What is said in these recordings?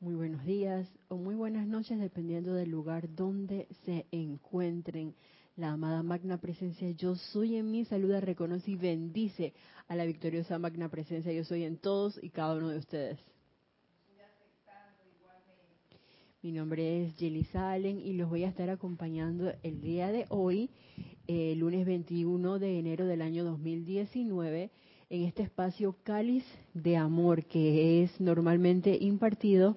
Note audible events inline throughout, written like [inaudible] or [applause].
muy buenos días o muy buenas noches, dependiendo del lugar donde se encuentren. La amada Magna Presencia Yo Soy en mí saluda, reconoce y bendice a la victoriosa Magna Presencia Yo Soy en todos y cada uno de ustedes. Mi nombre es Jelly Salen y los voy a estar acompañando el día de hoy, eh, lunes 21 de enero del año 2019, en este espacio Cáliz de Amor que es normalmente impartido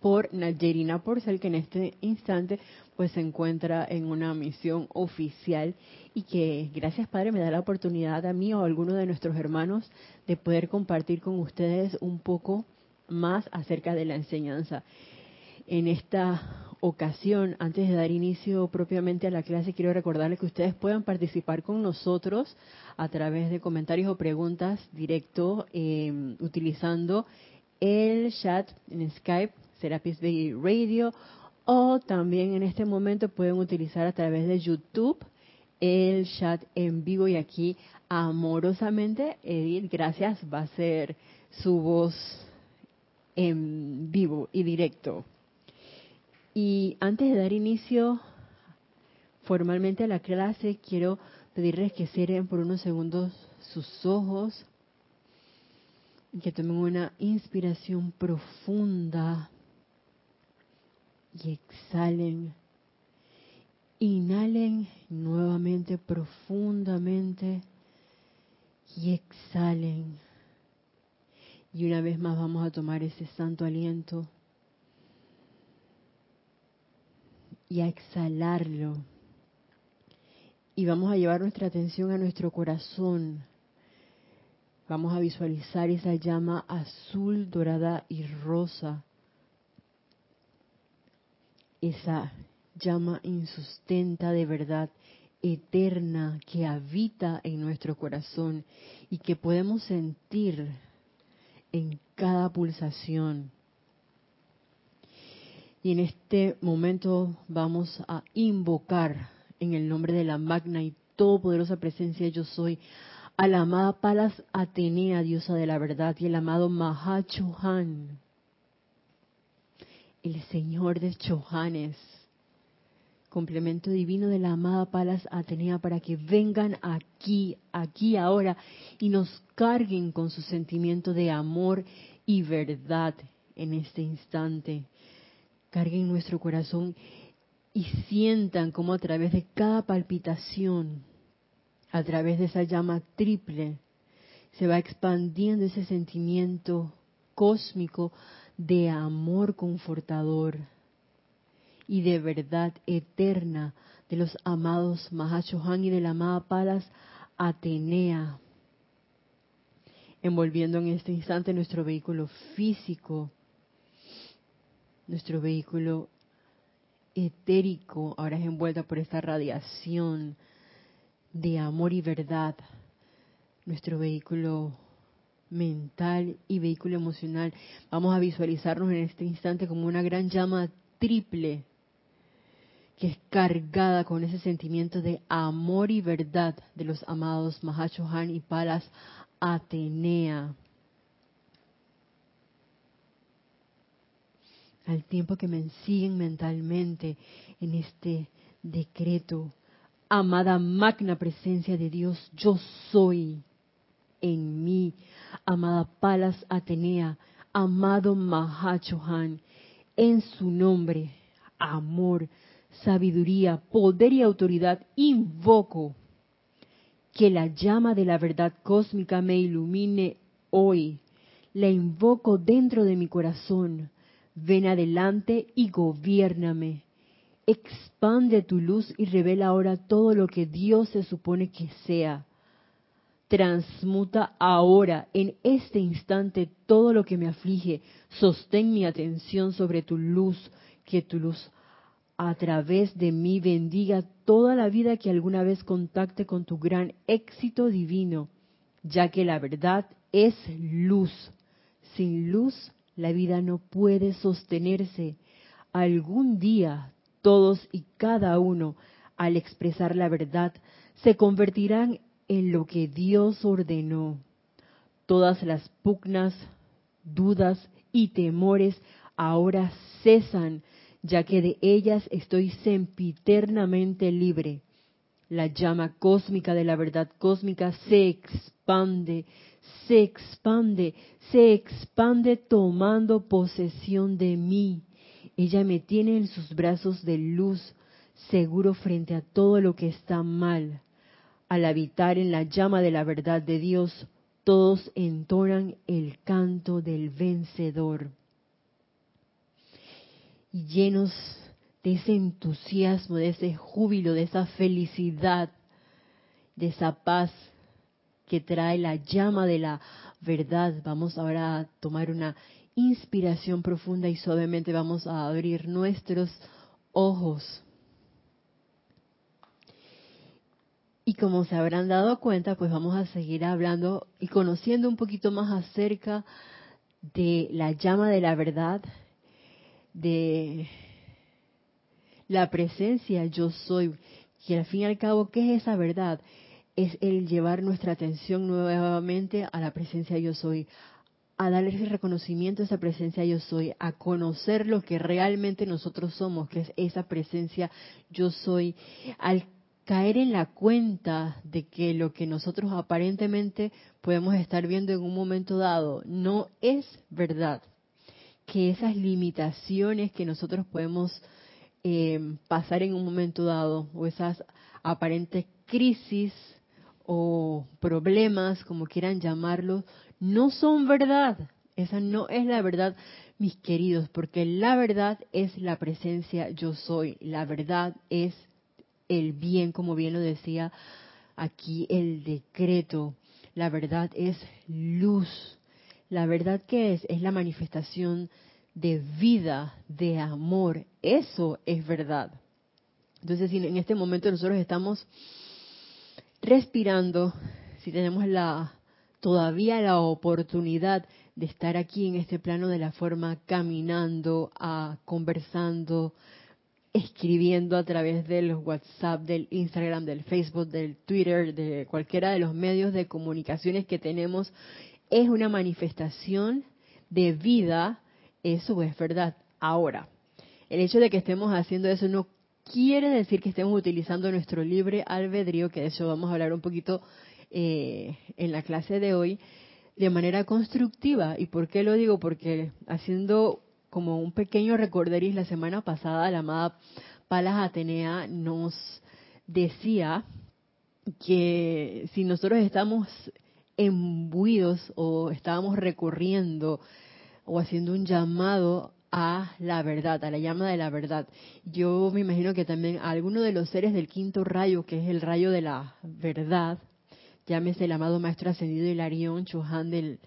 por Nayerina Porcel, que en este instante pues se encuentra en una misión oficial y que gracias Padre me da la oportunidad a mí o a alguno de nuestros hermanos de poder compartir con ustedes un poco más acerca de la enseñanza. En esta ocasión, antes de dar inicio propiamente a la clase, quiero recordarles que ustedes puedan participar con nosotros a través de comentarios o preguntas directo eh, utilizando el chat en Skype Serapis Bay Radio o también en este momento pueden utilizar a través de YouTube el chat en vivo y aquí amorosamente Edith, gracias, va a ser su voz en vivo y directo. Y antes de dar inicio formalmente a la clase, quiero pedirles que cierren por unos segundos sus ojos y que tomen una inspiración profunda y exhalen. Inhalen nuevamente profundamente y exhalen. Y una vez más vamos a tomar ese santo aliento y a exhalarlo. Y vamos a llevar nuestra atención a nuestro corazón. Vamos a visualizar esa llama azul, dorada y rosa esa llama insustenta de verdad eterna que habita en nuestro corazón y que podemos sentir en cada pulsación. Y en este momento vamos a invocar en el nombre de la magna y todopoderosa presencia yo soy a la amada Palas Atenea, diosa de la verdad, y el amado Mahachohan, el Señor de Chohanes, complemento divino de la amada Palas Atenea, para que vengan aquí, aquí ahora, y nos carguen con su sentimiento de amor y verdad en este instante. Carguen nuestro corazón y sientan como a través de cada palpitación, a través de esa llama triple, se va expandiendo ese sentimiento cósmico de amor confortador y de verdad eterna de los amados Mahashohan y de la amada Palas Atenea, envolviendo en este instante nuestro vehículo físico, nuestro vehículo etérico, ahora es envuelta por esta radiación de amor y verdad, nuestro vehículo mental y vehículo emocional. Vamos a visualizarnos en este instante como una gran llama triple que es cargada con ese sentimiento de amor y verdad de los amados Mahachohan y Palas Atenea. Al tiempo que me siguen mentalmente en este decreto, amada magna presencia de Dios, yo soy en mí, amada Palas Atenea, amado Mahachohan, en su nombre, amor, sabiduría, poder y autoridad, invoco que la llama de la verdad cósmica me ilumine hoy. La invoco dentro de mi corazón. Ven adelante y gobiername. Expande tu luz y revela ahora todo lo que Dios se supone que sea Transmuta ahora, en este instante, todo lo que me aflige. Sostén mi atención sobre tu luz, que tu luz a través de mí bendiga toda la vida que alguna vez contacte con tu gran éxito divino, ya que la verdad es luz. Sin luz, la vida no puede sostenerse. Algún día, todos y cada uno, al expresar la verdad, se convertirán en lo que Dios ordenó. Todas las pugnas, dudas y temores ahora cesan, ya que de ellas estoy sempiternamente libre. La llama cósmica de la verdad cósmica se expande, se expande, se expande tomando posesión de mí. Ella me tiene en sus brazos de luz, seguro frente a todo lo que está mal. Al habitar en la llama de la verdad de Dios, todos entonan el canto del vencedor. Y llenos de ese entusiasmo, de ese júbilo, de esa felicidad, de esa paz que trae la llama de la verdad. Vamos ahora a tomar una inspiración profunda y suavemente vamos a abrir nuestros ojos. Y como se habrán dado cuenta, pues vamos a seguir hablando y conociendo un poquito más acerca de la llama de la verdad, de la presencia yo soy, que al fin y al cabo, ¿qué es esa verdad? Es el llevar nuestra atención nuevamente a la presencia yo soy, a darle ese reconocimiento a esa presencia yo soy, a conocer lo que realmente nosotros somos, que es esa presencia yo soy, al caer en la cuenta de que lo que nosotros aparentemente podemos estar viendo en un momento dado no es verdad, que esas limitaciones que nosotros podemos eh, pasar en un momento dado o esas aparentes crisis o problemas, como quieran llamarlos, no son verdad. Esa no es la verdad, mis queridos, porque la verdad es la presencia yo soy. La verdad es el bien, como bien lo decía aquí el decreto. La verdad es luz. La verdad que es es la manifestación de vida, de amor. Eso es verdad. Entonces, si en este momento nosotros estamos respirando, si tenemos la todavía la oportunidad de estar aquí en este plano de la forma caminando, a, ah, conversando, escribiendo a través del WhatsApp, del Instagram, del Facebook, del Twitter, de cualquiera de los medios de comunicaciones que tenemos, es una manifestación de vida, eso es verdad. Ahora, el hecho de que estemos haciendo eso no quiere decir que estemos utilizando nuestro libre albedrío, que de eso vamos a hablar un poquito eh, en la clase de hoy, de manera constructiva. ¿Y por qué lo digo? Porque haciendo como un pequeño recorderis la semana pasada, la amada Palas Atenea nos decía que si nosotros estamos embuidos o estábamos recorriendo o haciendo un llamado a la verdad, a la llama de la verdad. Yo me imagino que también a alguno de los seres del quinto rayo, que es el rayo de la verdad, llámese el amado Maestro Ascendido Hilarión Chohan del,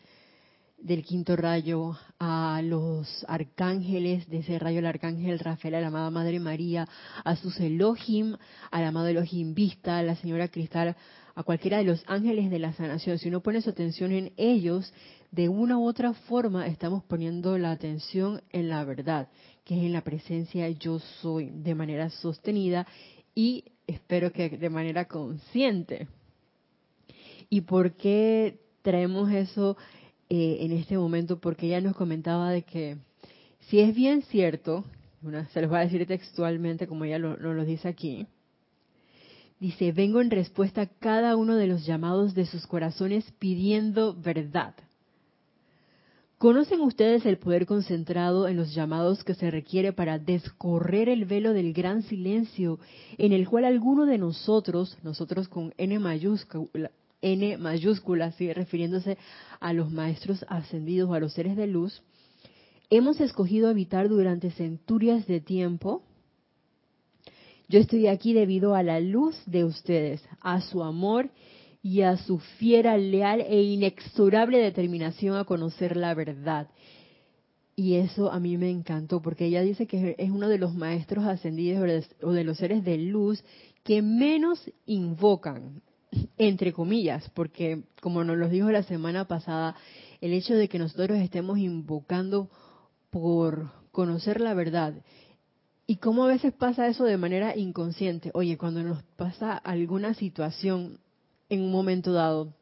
del quinto rayo, a los arcángeles de ese rayo, el arcángel Rafael, a la amada Madre María, a sus Elohim, al amado Elohim Vista, a la señora Cristal, a cualquiera de los ángeles de la sanación. Si uno pone su atención en ellos, de una u otra forma estamos poniendo la atención en la verdad, que es en la presencia yo soy, de manera sostenida y espero que de manera consciente. ¿Y por qué traemos eso eh, en este momento porque ella nos comentaba de que si es bien cierto, se los va a decir textualmente como ella lo, lo dice aquí, dice, vengo en respuesta a cada uno de los llamados de sus corazones pidiendo verdad. ¿Conocen ustedes el poder concentrado en los llamados que se requiere para descorrer el velo del gran silencio en el cual alguno de nosotros, nosotros con N mayúscula, N mayúscula, sigue refiriéndose a los maestros ascendidos o a los seres de luz, hemos escogido habitar durante centurias de tiempo. Yo estoy aquí debido a la luz de ustedes, a su amor y a su fiera, leal e inexorable determinación a conocer la verdad. Y eso a mí me encantó, porque ella dice que es uno de los maestros ascendidos o de los seres de luz que menos invocan entre comillas, porque como nos lo dijo la semana pasada, el hecho de que nosotros estemos invocando por conocer la verdad y cómo a veces pasa eso de manera inconsciente. Oye, cuando nos pasa alguna situación en un momento dado,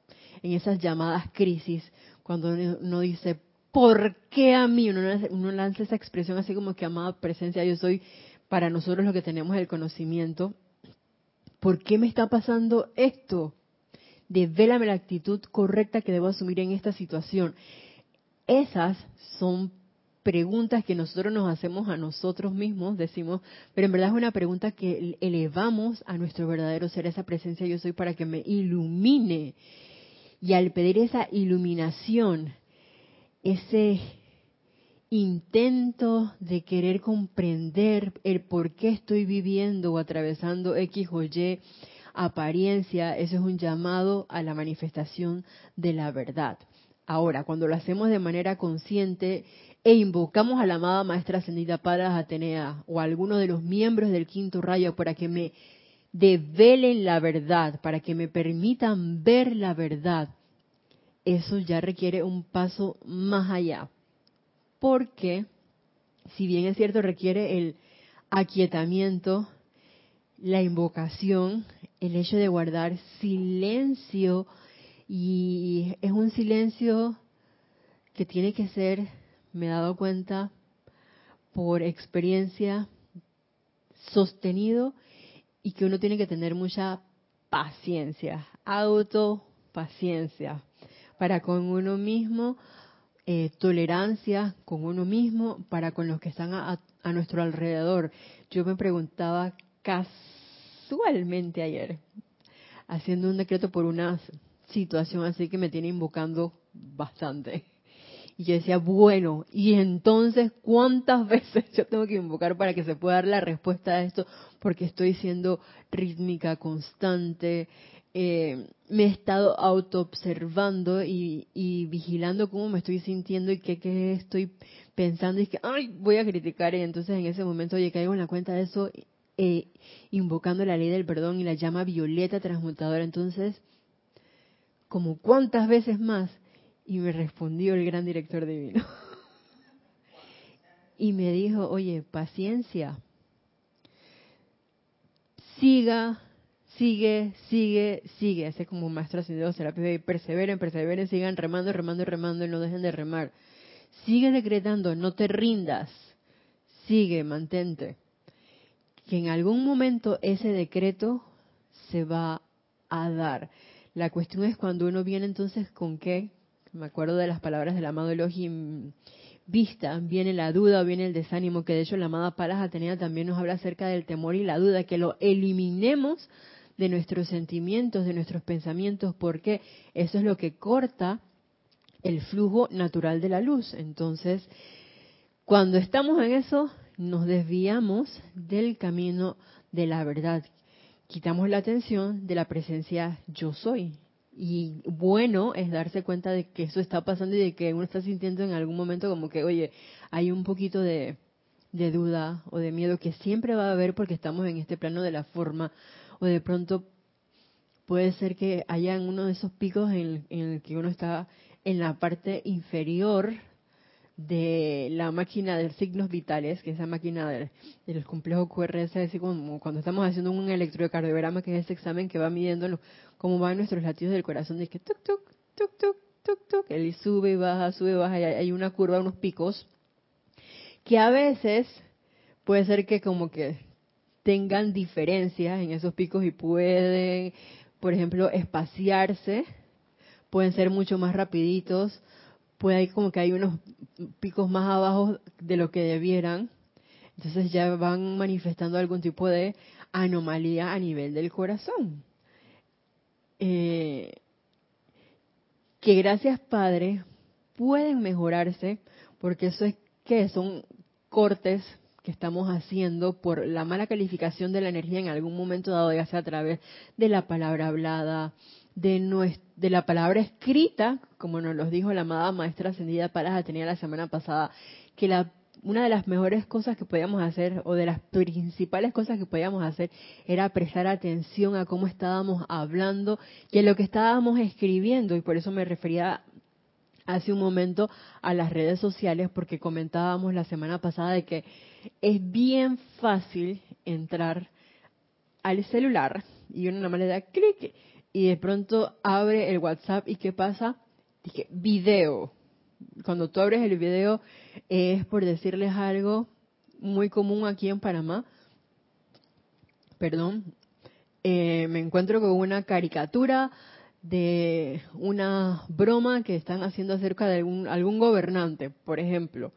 en esas llamadas crisis, cuando uno dice, ¿por qué a mí? Uno, lanza esa expresión así como que amada presencia, yo soy para nosotros lo que tenemos el conocimiento. ¿Por qué me está pasando esto? Devélame la actitud correcta que debo asumir en esta situación. Esas son preguntas que nosotros nos hacemos a nosotros mismos, decimos, pero en verdad es una pregunta que elevamos a nuestro verdadero ser, esa presencia yo soy para que me ilumine. Y al pedir esa iluminación, ese intento de querer comprender el por qué estoy viviendo o atravesando X o Y apariencia, eso es un llamado a la manifestación de la verdad. Ahora, cuando lo hacemos de manera consciente e invocamos a la amada Maestra Ascendida Palas Atenea o a alguno de los miembros del quinto rayo para que me develen la verdad, para que me permitan ver la verdad, eso ya requiere un paso más allá. Porque, si bien es cierto, requiere el aquietamiento, la invocación, el hecho de guardar silencio, y es un silencio que tiene que ser, me he dado cuenta, por experiencia, sostenido y que uno tiene que tener mucha paciencia, autopaciencia, para con uno mismo, eh, tolerancia con uno mismo, para con los que están a, nuestro alrededor. Yo me preguntaba casualmente ayer, haciendo un decreto por una situación así que me tiene invocando bastante. Y yo decía, bueno, y entonces, ¿cuántas [laughs] veces yo tengo que invocar para que se pueda dar la respuesta a esto? Porque estoy siendo rítmica, constante, eh, me he estado auto-observando y, vigilando cómo me estoy sintiendo y qué, estoy pensando y que, ay, voy a criticar. Y entonces en ese momento, oye, caigo en la cuenta de eso, eh, invocando la ley del perdón y la llama violeta transmutadora. Entonces, como cuántas veces más, y me respondió el gran director divino. [laughs] y me dijo, oye, paciencia, siga sigue, sigue, sigue. Ese como maestro ascendido serapis y perseveren, perseveren, sigan remando, remando, remando y no dejen de remar. Sigue decretando, no te rindas. Sigue, mantente. Que en algún momento ese decreto se va a dar. La cuestión es cuando uno viene entonces con qué, me acuerdo de las palabras del amado Elohim, vista, viene la duda o viene el desánimo, que de hecho la amada Palas Atenea también nos habla acerca del temor y la duda, que lo eliminemos de nuestros sentimientos, de nuestros pensamientos, porque eso es lo que corta el flujo natural de la luz. Entonces, cuando estamos en eso, nos desviamos del camino de la verdad. Quitamos la atención de la presencia yo soy. Y bueno es darse cuenta de que eso está pasando y de que uno está sintiendo en algún momento como que, oye, hay un poquito de, de duda o de miedo que siempre va a haber porque estamos en este plano de la forma o de pronto puede ser que haya uno de esos picos en, el que uno está en la parte inferior de la máquina de signos vitales, que es esa máquina del, del complejo QRS, así como cuando estamos haciendo un electrocardiograma, que es ese examen que va midiendo cómo van nuestros latidos del corazón, de que tuk, tuk, tuk, tuk, tuk, tuk, él sube y baja, sube y baja, y hay una curva, unos picos, que a veces puede ser que como que tengan diferencias en esos picos y pueden, por ejemplo, espaciarse, pueden ser mucho más rapiditos, puede ir como que hay unos picos más abajo de lo que debieran, entonces ya van manifestando algún tipo de anomalía a nivel del corazón. Eh, que gracias Padre pueden mejorarse porque eso es que son cortes que estamos haciendo por la mala calificación de la energía en algún momento dado, ya sea a través de la palabra hablada, de, de la palabra escrita, como nos lo dijo la amada maestra ascendida Palas tenía la semana pasada, que la, una de las mejores cosas que podíamos hacer, o de las principales cosas que podíamos hacer, era prestar atención a cómo estábamos hablando y a lo que estábamos escribiendo, y por eso me refería hace un momento a las redes sociales, porque comentábamos la semana pasada de que es bien fácil entrar al celular y uno nomás le da clic y de pronto abre el WhatsApp y ¿qué pasa? Dije, video. cuando tú abres el video es por decirles algo muy común aquí en Panamá. Perdón, eh, me encuentro con una caricatura de una broma que están haciendo acerca de algún, algún gobernante, por ejemplo.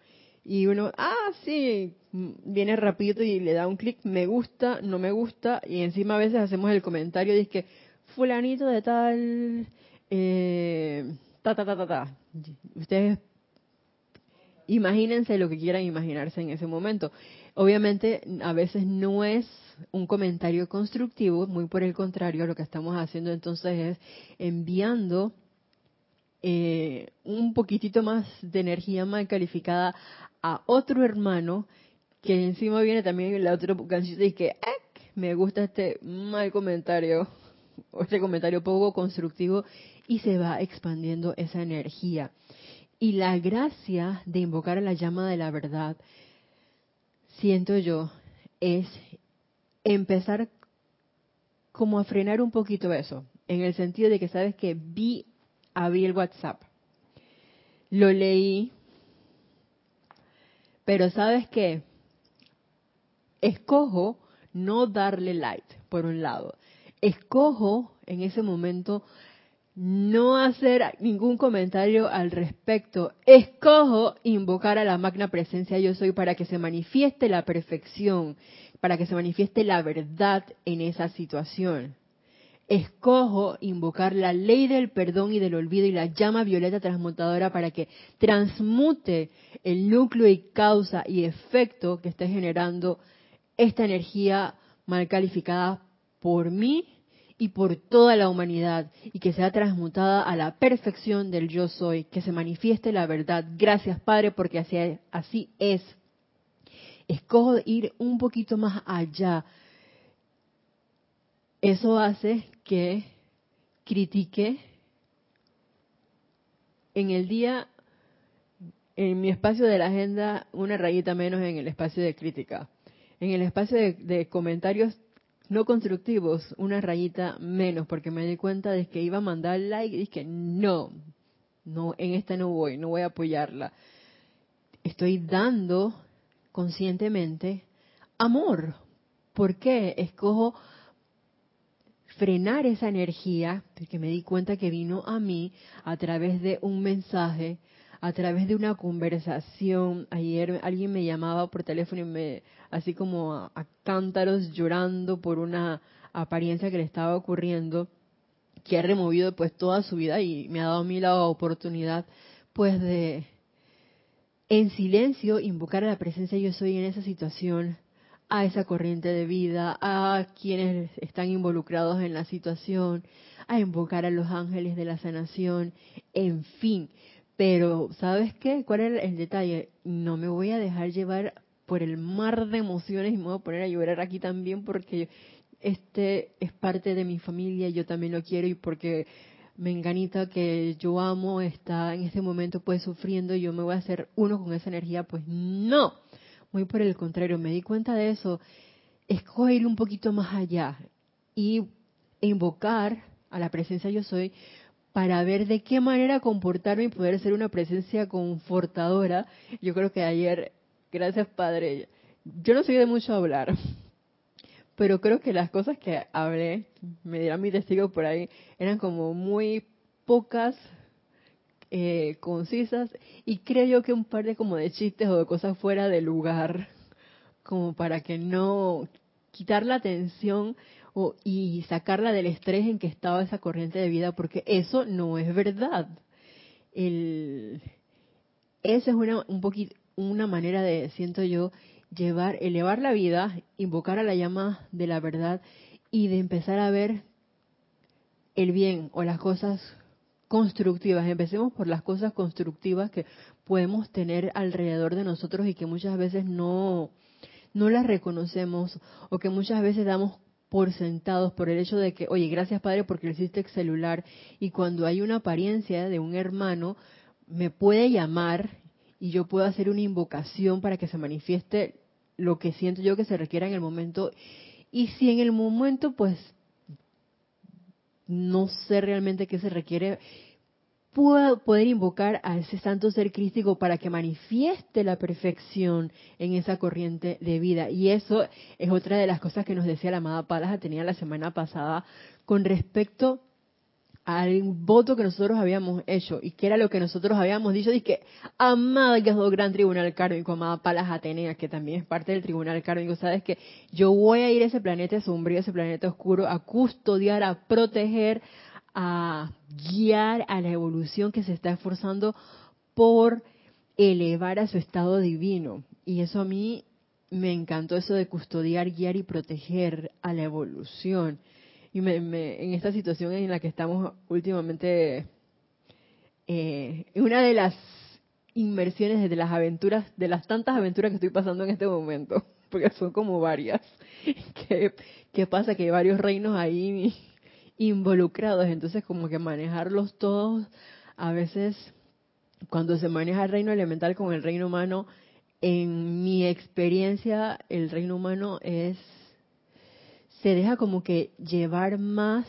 Y uno, ah, sí, viene rapidito y le da un clic, me gusta, no me gusta, y encima a veces hacemos el comentario, dice que fulanito de tal, eh, ta, ta, ta, ta, ta. Ustedes imagínense lo que quieran imaginarse en ese momento. Obviamente, a veces no es un comentario constructivo, muy por el contrario, lo que estamos haciendo entonces es enviando eh, un poquitito más de energía mal calificada a otro hermano que encima viene también la otra canción y que me gusta este mal comentario o [laughs] este comentario poco constructivo y se va expandiendo esa energía. Y la gracia de invocar a la llama de la verdad, siento yo, es empezar como a frenar un poquito eso, en el sentido de que sabes que vi, abrí el WhatsApp, lo leí, pero sabes que escojo no darle light, por un lado, escojo en ese momento no hacer ningún comentario al respecto. Escojo invocar a la magna presencia yo soy para que se manifieste la perfección, para que se manifieste la verdad en esa situación. Escojo invocar la ley del perdón y del olvido y la llama violeta transmutadora para que transmute el núcleo y causa y efecto que esté generando esta energía mal calificada por mí y por toda la humanidad y que sea transmutada a la perfección del yo soy, que se manifieste la verdad. Gracias Padre porque así, así es. Escojo ir un poquito más allá. Eso hace que critique en el día, en mi espacio de la agenda, una rayita menos en el espacio de crítica. En el espacio de, de comentarios no constructivos, una rayita menos, porque me di cuenta de que iba a mandar like y dije, no, no, en esta no voy, no voy a apoyarla. Estoy dando conscientemente amor. ¿Por qué? Escojo frenar esa energía, porque me di cuenta que vino a mí a través de un mensaje, a través de una conversación. Ayer alguien me llamaba por teléfono y me, así como a, cántaros llorando por una apariencia que le estaba ocurriendo, que ha removido pues toda su vida y me ha dado a mí la oportunidad pues de en silencio invocar a la presencia yo soy en esa situación, a esa corriente de vida, a quienes están involucrados en la situación, a invocar a los ángeles de la sanación, en fin, pero, ¿sabes qué? ¿Cuál es el detalle? No me voy a dejar llevar por el mar de emociones y me voy a poner a llorar aquí también porque este es parte de mi familia, yo también lo quiero y porque me enganita que yo amo está en este momento pues sufriendo y yo me voy a hacer uno con esa energía, pues no, muy por el contrario, me di cuenta de eso, escojo ir un poquito más allá y invocar a la presencia yo soy para ver de qué manera comportarme y poder ser una presencia confortadora. Yo creo que ayer, gracias Padre, yo no soy de mucho hablar, pero creo que las cosas que hablé, me dirán mi testigo por ahí, eran como muy pocas, eh, concisas, y creo yo que un par de como de chistes o de cosas fuera de lugar, como para que no quitar la atención y sacarla del estrés en que estaba esa corriente de vida, porque eso no es verdad. El, esa es una, un poquito, una manera de, siento yo, llevar, elevar la vida, invocar a la llama de la verdad y de empezar a ver el bien o las cosas constructivas. Empecemos por las cosas constructivas que podemos tener alrededor de nosotros y que muchas veces no, no las reconocemos o que muchas veces damos por sentados por el hecho de que, oye, gracias Padre porque hiciste celular y cuando hay una apariencia de un hermano, me puede llamar y yo puedo hacer una invocación para que se manifieste lo que siento yo que se requiera en el momento. Y si en el momento, pues, no sé realmente qué se requiere, pueda poder invocar a ese santo ser crístico para que manifieste la perfección en esa corriente de vida. Y eso es otra de las cosas que nos decía la amada Palas tenía la semana pasada con respecto al voto que nosotros habíamos hecho y que era lo que nosotros habíamos dicho, y que amada es el gran tribunal kármico, amada Palas Atenea, que también es parte del tribunal kármico, sabes que yo voy a ir a ese planeta sombrío, ese planeta oscuro, a custodiar, a proteger, a guiar a la evolución que se está esforzando por elevar a su estado divino. Y eso a mí me encantó, eso de custodiar, guiar y proteger a la evolución. Y me, en esta situación en la que estamos últimamente, eh, una de las inmersiones de las aventuras, de las tantas aventuras que estoy pasando en este momento, [laughs] porque son como varias. [laughs] ¿Qué, qué pasa? Que hay varios reinos ahí involucrados, entonces como que manejarlos todos, a veces cuando se maneja el reino elemental con el reino humano, en mi experiencia el reino humano es, se deja como que llevar más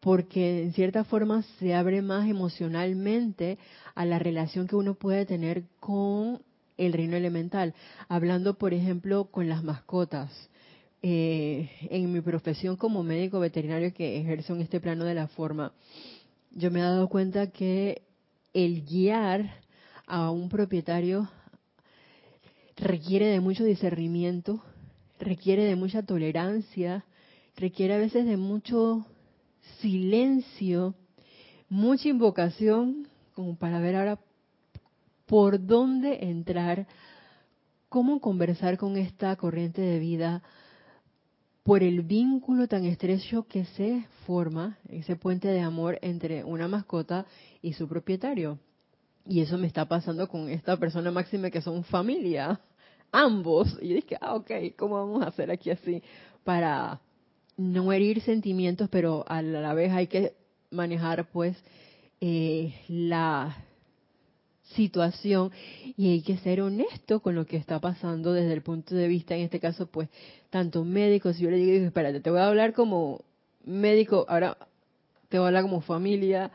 porque en cierta forma se abre más emocionalmente a la relación que uno puede tener con el reino elemental. Hablando, por ejemplo, con las mascotas. Eh, en mi profesión como médico veterinario que ejerzo en este plano de la forma, yo me he dado cuenta que el guiar a un propietario requiere de mucho discernimiento, requiere de mucha tolerancia, requiere a veces de mucho silencio, mucha invocación, como para ver ahora por dónde entrar, cómo conversar con esta corriente de vida, por el vínculo tan estrecho que se forma, ese puente de amor entre una mascota y su propietario. Y eso me está pasando con esta persona máxima que son familia, [laughs] ambos. Y dije, ah, ok, ¿cómo vamos a hacer aquí así? Para no herir sentimientos, pero a la vez hay que manejar pues eh, la situación y hay que ser honesto con lo que está pasando desde el punto de vista, en este caso, pues, tanto médicos, si yo le digo, espérate, te voy a hablar como médico, ahora te voy a hablar como familia,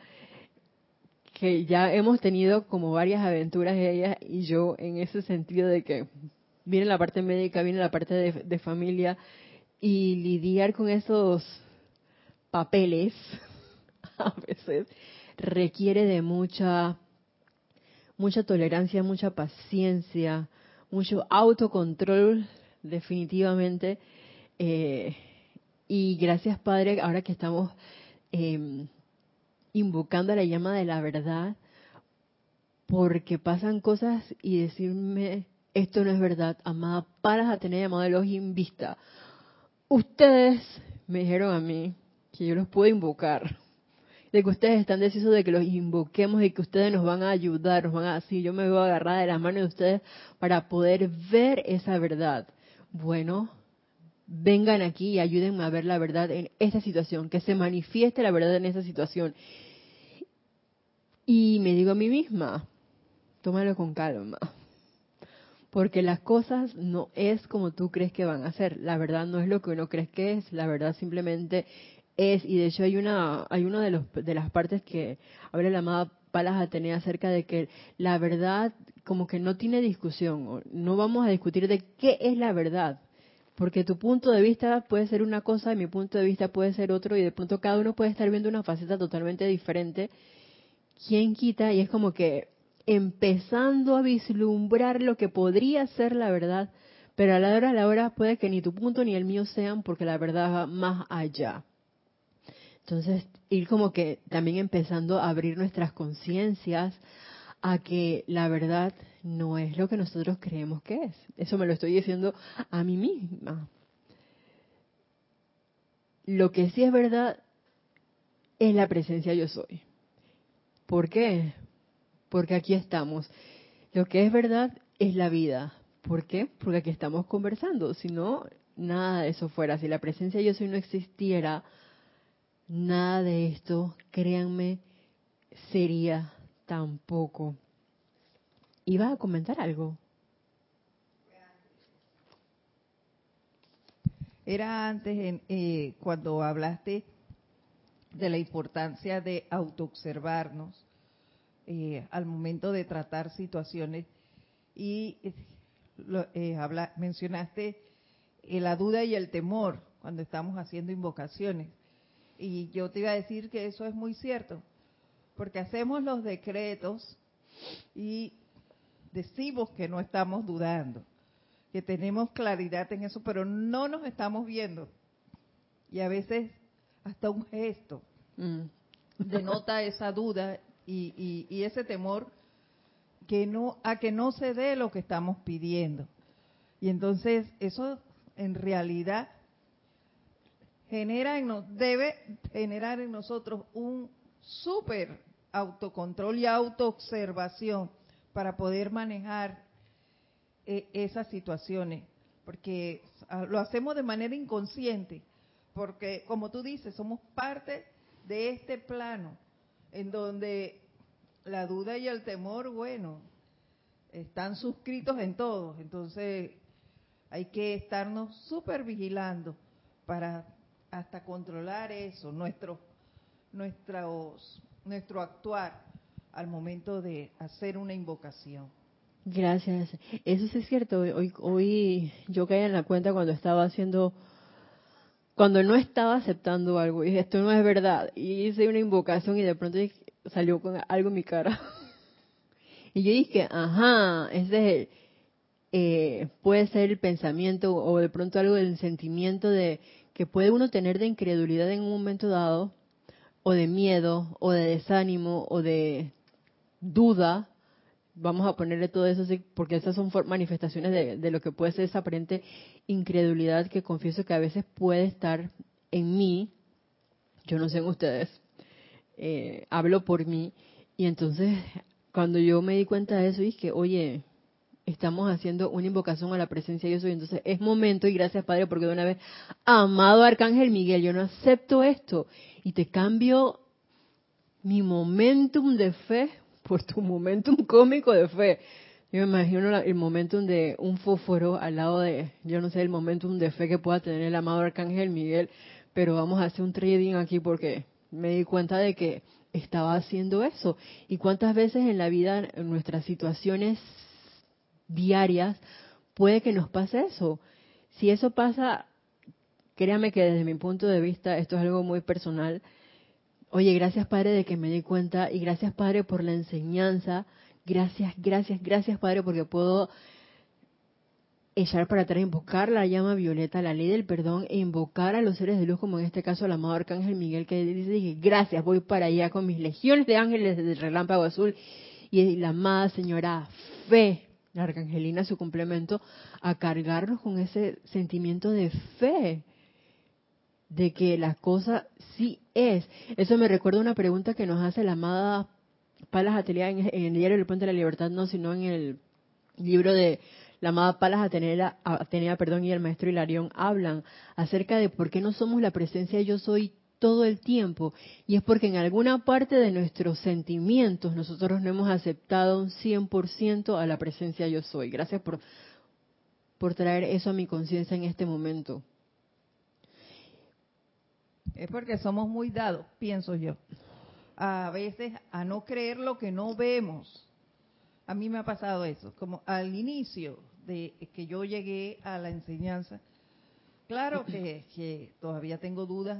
que ya hemos tenido como varias aventuras ella y yo en ese sentido de que viene la parte médica, viene la parte de, de familia y lidiar con esos papeles [laughs] a veces requiere de mucha mucha tolerancia, mucha paciencia, mucho autocontrol, definitivamente. Eh, y gracias, Padre, ahora que estamos eh, invocando la llama de la verdad, porque pasan cosas y decirme, esto no es verdad, amada, paras a tener llamado los vista. Ustedes me dijeron a mí que yo los puedo invocar de que ustedes están decisos de que los invoquemos y que ustedes nos van a ayudar, nos van a así, yo me voy a agarrar de las manos de ustedes para poder ver esa verdad. Bueno, vengan aquí y ayúdenme a ver la verdad en esta situación, que se manifieste la verdad en esa situación. Y me digo a mí misma, tómalo con calma. Porque las cosas no es como tú crees que van a ser. La verdad no es lo que uno cree que es. La verdad simplemente es, y de hecho hay una, hay una de, los, de las partes que habla la amada Palas Atenea acerca de que la verdad como que no tiene discusión, no vamos a discutir de qué es la verdad, porque tu punto de vista puede ser una cosa y mi punto de vista puede ser otro y de punto cada uno puede estar viendo una faceta totalmente diferente. ¿Quién quita? Y es como que empezando a vislumbrar lo que podría ser la verdad, pero a la hora a la hora puede que ni tu punto ni el mío sean porque la verdad va más allá. Entonces, ir como que también empezando a abrir nuestras conciencias a que la verdad no es lo que nosotros creemos que es. Eso me lo estoy diciendo a mí misma. Lo que sí es verdad es la presencia yo soy. ¿Por qué? Porque aquí estamos. Lo que es verdad es la vida. ¿Por qué? Porque aquí estamos conversando. Si no, nada de eso fuera. Si la presencia yo soy no existiera, nada de esto, créanme, sería tampoco. ¿Ibas a comentar algo? Era antes, eh, cuando hablaste de la importancia de autoobservarnos eh, al momento de tratar situaciones y eh, habla, mencionaste la duda y el temor cuando estamos haciendo invocaciones. Y yo te iba a decir que eso es muy cierto, porque hacemos los decretos y decimos que no estamos dudando, que tenemos claridad en eso, pero no nos estamos viendo. Y a veces hasta un gesto mm. denota [laughs] esa duda y, y, ese temor que no a que no se dé lo que estamos pidiendo. Y entonces eso en realidad genera en nos, debe generar en nosotros un súper autocontrol y autoobservación para poder manejar eh, esas situaciones, porque ah, lo hacemos de manera inconsciente, porque como tú dices, somos parte de este plano en donde la duda y el temor, bueno, están suscritos en todos, entonces hay que estarnos súper vigilando para hasta controlar eso, nuestro, nuestros, nuestro actuar al momento de hacer una invocación. Gracias. Eso sí es cierto. Hoy, hoy yo caí en la cuenta cuando estaba haciendo, cuando no estaba aceptando algo y dije, esto no es verdad. Y hice una invocación y de pronto salió con algo en mi cara. [laughs] y yo dije, ajá, ese es eh, puede ser el pensamiento o de pronto algo del sentimiento de que puede uno tener de incredulidad en un momento dado, o de miedo, o de desánimo, o de duda, vamos a ponerle todo eso así, porque esas son manifestaciones de, lo que puede ser esa aparente incredulidad que confieso que a veces puede estar en mí, yo no sé en ustedes, eh, hablo por mí, y entonces cuando yo me di cuenta de eso dije, oye, estamos haciendo una invocación a la presencia de Dios soy. Entonces es momento, y gracias Padre, porque de una vez, amado Arcángel Miguel, yo no acepto esto y te cambio mi momentum de fe por tu momentum cómico de fe. Yo me imagino el momentum de un fósforo al lado de, yo no sé, el momentum de fe que pueda tener el amado Arcángel Miguel, pero vamos a hacer un trading aquí porque me di cuenta de que estaba haciendo eso. ¿Y cuántas veces en la vida, en nuestras situaciones diarias, puede que nos pase eso. Si eso pasa, créame que desde mi punto de vista, esto es algo muy personal. Oye, gracias Padre de que me di cuenta y gracias Padre por la enseñanza. Gracias, gracias, gracias Padre porque puedo echar para atrás, invocar la llama violeta, la ley del perdón e invocar a los seres de luz, como en este caso el amado Arcángel Miguel, que dice, dije, gracias, voy para allá con mis legiones de ángeles del relámpago azul y la amada señora Fe, la arcangelina, su complemento, a cargarnos con ese sentimiento de fe, de que la cosa sí es. Eso me recuerda una pregunta que nos hace la amada Palas Atenea en, el diario El Puente de la Libertad, no, sino en el libro de la amada Palas Atenea, Atenea perdón, y el maestro Hilarión hablan acerca de por qué no somos la presencia yo soy todo el tiempo. Y es porque en alguna parte de nuestros sentimientos nosotros no hemos aceptado un 100% a la presencia yo soy. Gracias por, traer eso a mi conciencia en este momento. Es porque somos muy dados, pienso yo, a veces a no creer lo que no vemos. A mí me ha pasado eso, como al inicio de que yo llegué a la enseñanza, claro que todavía tengo dudas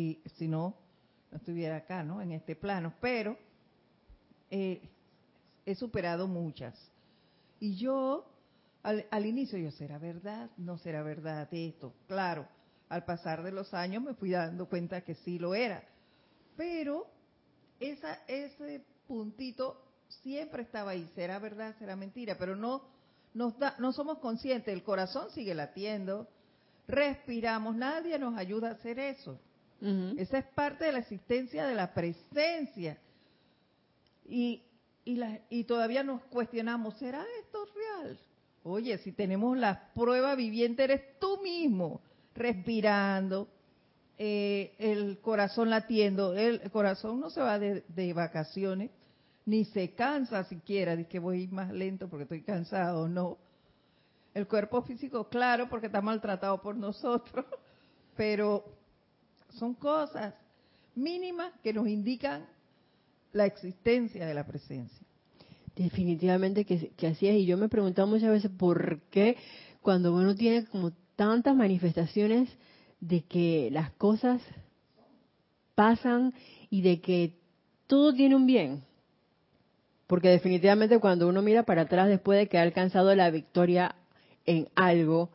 y si no, no estuviera acá, ¿no? En este plano, pero eh, he superado muchas. Y yo, al, inicio, yo, ¿será verdad? ¿No será verdad esto? Claro, al pasar de los años me fui dando cuenta que sí lo era. Pero esa, ese puntito siempre estaba ahí, ¿será verdad? ¿Será mentira? Pero no, nos da, no somos conscientes, el corazón sigue latiendo, respiramos, nadie nos ayuda a hacer eso. Esa es parte de la existencia de la presencia. Y, y, todavía nos cuestionamos, ¿será esto real? Oye, si tenemos la prueba viviente, eres tú mismo, respirando, eh, el corazón latiendo. El, corazón no se va de, de, vacaciones, ni se cansa siquiera, de que voy más lento porque estoy cansado, no. El cuerpo físico, claro, porque está maltratado por nosotros, [laughs] pero son cosas. mínimas que nos indican la existencia de la presencia. Definitivamente que, así es. Y yo me he preguntado muchas veces por qué cuando uno tiene como tantas manifestaciones de que las cosas pasan y de que todo tiene un bien. Porque definitivamente cuando uno mira para atrás después de que ha alcanzado la victoria en algo,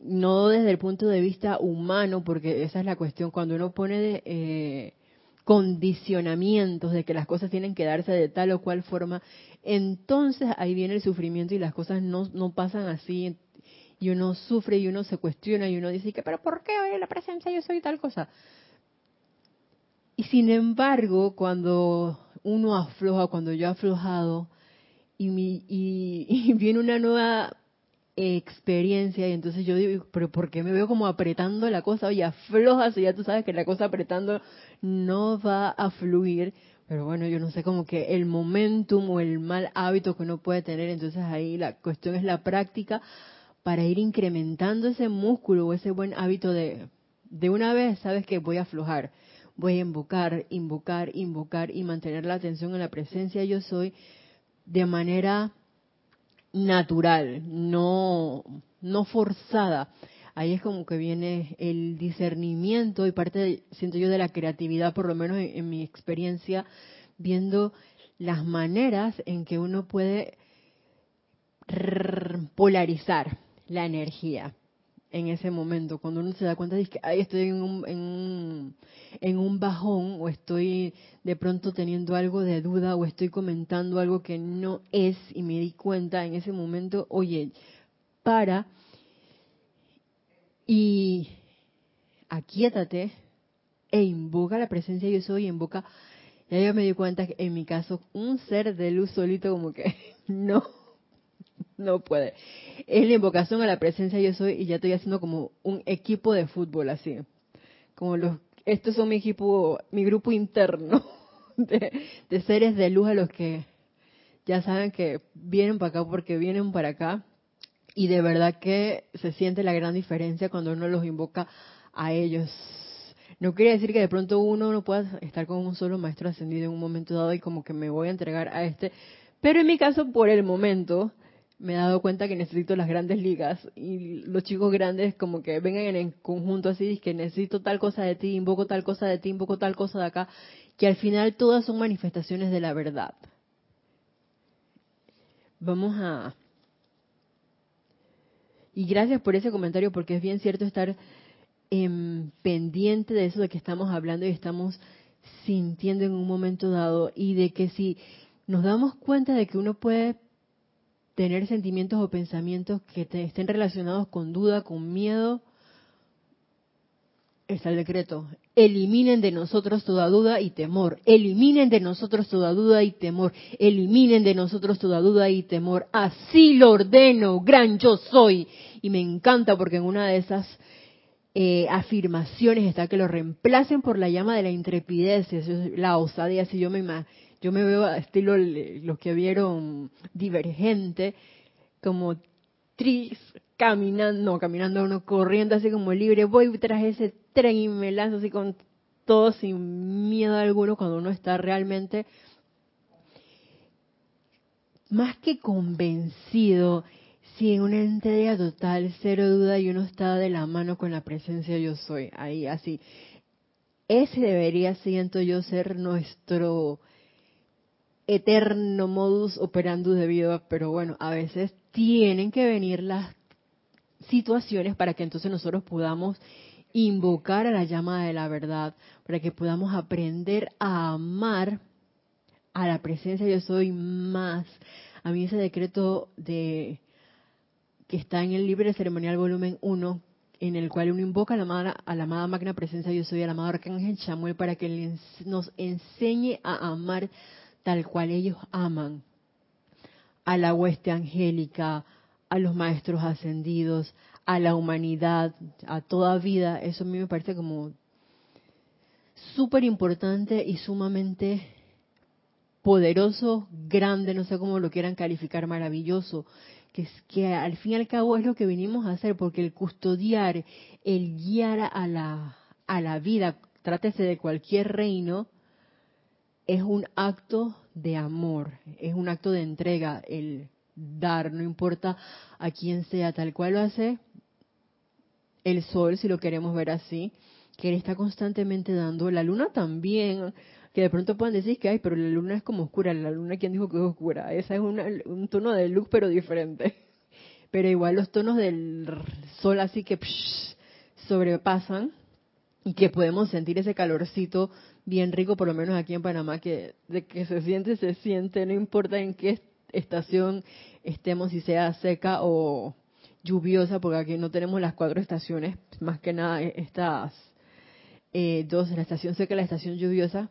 no desde el punto de vista humano, porque esa es la cuestión, cuando uno pone eh, condicionamientos de que las cosas tienen que darse de tal o cual forma, entonces ahí viene el sufrimiento y las cosas no, no pasan así y uno sufre y uno se cuestiona y uno dice que pero ¿por qué hoy en la presencia yo soy tal cosa? Y sin embargo, cuando uno afloja, cuando yo he aflojado y [laughs] viene una nueva experiencia y entonces yo digo, pero ¿por qué me veo como apretando la cosa? Oye, afloja si ya tú sabes que la cosa apretando no va a fluir. Pero bueno, yo no sé como que el momentum o el mal hábito que uno puede tener, entonces ahí la cuestión es la práctica para ir incrementando ese músculo o ese buen hábito de, de una vez, sabes que voy a aflojar, voy a invocar, invocar, invocar y mantener la atención en la presencia yo soy de manera natural, no, no forzada. Ahí es como que viene el discernimiento y parte, siento yo, de la creatividad, por lo menos en, mi experiencia, viendo las maneras en que uno puede polarizar la energía en ese momento, cuando uno se da cuenta de que Ay, estoy en un, en, un, en un bajón o estoy de pronto teniendo algo de duda o estoy comentando algo que no es y me di cuenta en ese momento, oye, para y aquíétate e invoca la presencia de yo soy, invoca, ya yo me di cuenta que en mi caso un ser de luz solito como que [laughs] no no puede. Es la invocación a la presencia yo soy y ya estoy haciendo como un equipo de fútbol así. Como los, estos son mi equipo, mi grupo interno [laughs] de, seres de luz a los que ya saben que vienen para acá porque vienen para acá. Y de verdad que se siente la gran diferencia cuando uno los invoca a ellos. No quiere decir que de pronto uno no pueda estar con un solo maestro ascendido en un momento dado y como que me voy a entregar a este. Pero en mi caso, por el momento, me he dado cuenta que necesito las grandes ligas y los chicos grandes como que vengan en conjunto así, que necesito tal cosa de ti, invoco tal cosa de ti, invoco tal cosa de acá, que al final todas son manifestaciones de la verdad. Vamos a... Y gracias por ese comentario porque es bien cierto estar en pendiente de eso de que estamos hablando y estamos sintiendo en un momento dado y de que si nos damos cuenta de que uno puede tener sentimientos o pensamientos que estén relacionados con duda, con miedo, está el decreto. Eliminen de nosotros toda duda y temor. Eliminen de nosotros toda duda y temor. Eliminen de nosotros toda duda y temor. Así lo ordeno, gran yo soy. Y me encanta porque en una de esas eh, afirmaciones está que lo reemplacen por la llama de la intrepidez, la osadía. Si yo me imagino yo me veo a estilo los que vieron Divergente, como tris, caminando, no, caminando uno, corriendo así como libre, voy tras ese tren y me lanzo así con todo sin miedo alguno cuando uno está realmente más que convencido, sin una entrega total, cero duda y uno está de la mano con la presencia yo soy, ahí así. Ese debería, siento yo, ser nuestro eterno modus operandus de vida, pero bueno, a veces tienen que venir las situaciones para que entonces nosotros podamos invocar a la llama de la verdad, para que podamos aprender a amar a la presencia yo soy más. A mí ese decreto de que está en el libre ceremonial volumen 1, en el cual uno invoca a la, amada, a la amada magna presencia yo soy, al amado arcángel Samuel, para que nos enseñe a amar tal cual ellos aman a la hueste angélica, a los maestros ascendidos, a la humanidad, a toda vida, eso a mí me parece como súper importante y sumamente poderoso, grande, no sé cómo lo quieran calificar, maravilloso, que, es, que al fin y al cabo es lo que vinimos a hacer, porque el custodiar, el guiar a la, a la vida, trátese de cualquier reino, es un acto de amor, es un acto de entrega, el dar, no importa a quién sea, tal cual lo hace el sol, si lo queremos ver así, que él está constantemente dando, la luna también, que de pronto puedan decir que, ay, pero la luna es como oscura, la luna, ¿quién dijo que es oscura? Esa es un tono de luz, pero diferente. [laughs] Pero igual los tonos del sol así que sobrepasan y que podemos sentir ese calorcito bien rico, por lo menos aquí en Panamá, que de que se siente, se siente, no importa en qué estación estemos, si sea seca o lluviosa, porque aquí no tenemos las cuatro estaciones, más que nada estas eh, dos, la estación seca y la estación lluviosa,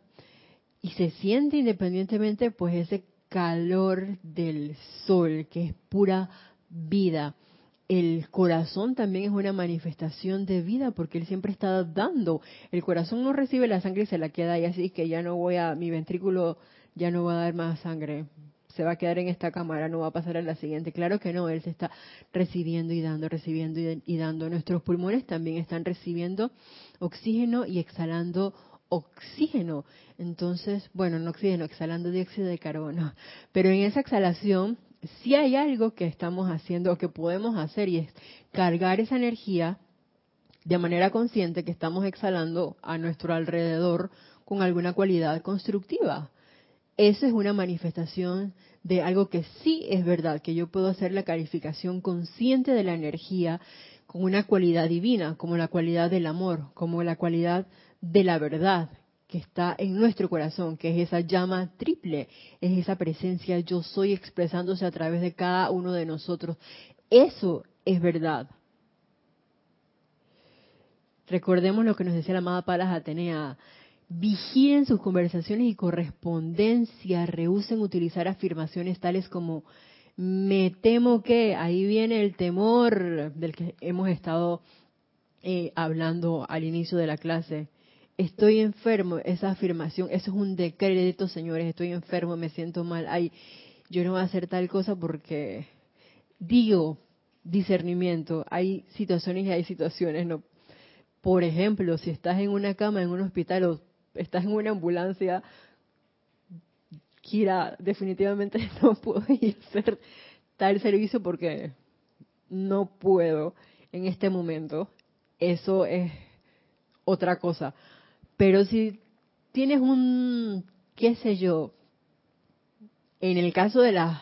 y se siente independientemente pues ese calor del sol, que es pura vida. El corazón también es una manifestación de vida porque él siempre está dando. El corazón no recibe la sangre y se la queda ahí así que ya no voy a, mi ventrículo ya no va a dar más sangre. Se va a quedar en esta cámara, no va a pasar a la siguiente. Claro que no, él se está recibiendo y dando, recibiendo y, dando. Nuestros pulmones también están recibiendo oxígeno y exhalando oxígeno. Entonces, bueno, no oxígeno, exhalando dióxido de carbono. Pero en esa exhalación si hay algo que estamos haciendo o que podemos hacer y es cargar esa energía de manera consciente que estamos exhalando a nuestro alrededor con alguna cualidad constructiva. Esa es una manifestación de algo que sí es verdad, que yo puedo hacer la calificación consciente de la energía con una cualidad divina, como la cualidad del amor, como la cualidad de la verdad, que está en nuestro corazón, que es esa llama triple, es esa presencia yo soy expresándose a través de cada uno de nosotros. Eso es verdad. Recordemos lo que nos decía la amada Palas Atenea. Vigilen sus conversaciones y correspondencia, rehúsen utilizar afirmaciones tales como me temo que, ahí viene el temor del que hemos estado eh, hablando al inicio de la clase estoy enfermo, esa afirmación, eso es un decreto, señores, estoy enfermo, me siento mal, ay, yo no voy a hacer tal cosa porque digo discernimiento, hay situaciones y hay situaciones, no. Por ejemplo, si estás en una cama en un hospital o estás en una ambulancia, Kira, definitivamente [laughs] no puedo hacer tal servicio porque no puedo en este momento. Eso es otra cosa. Pero si tienes un, qué sé yo, en el caso de las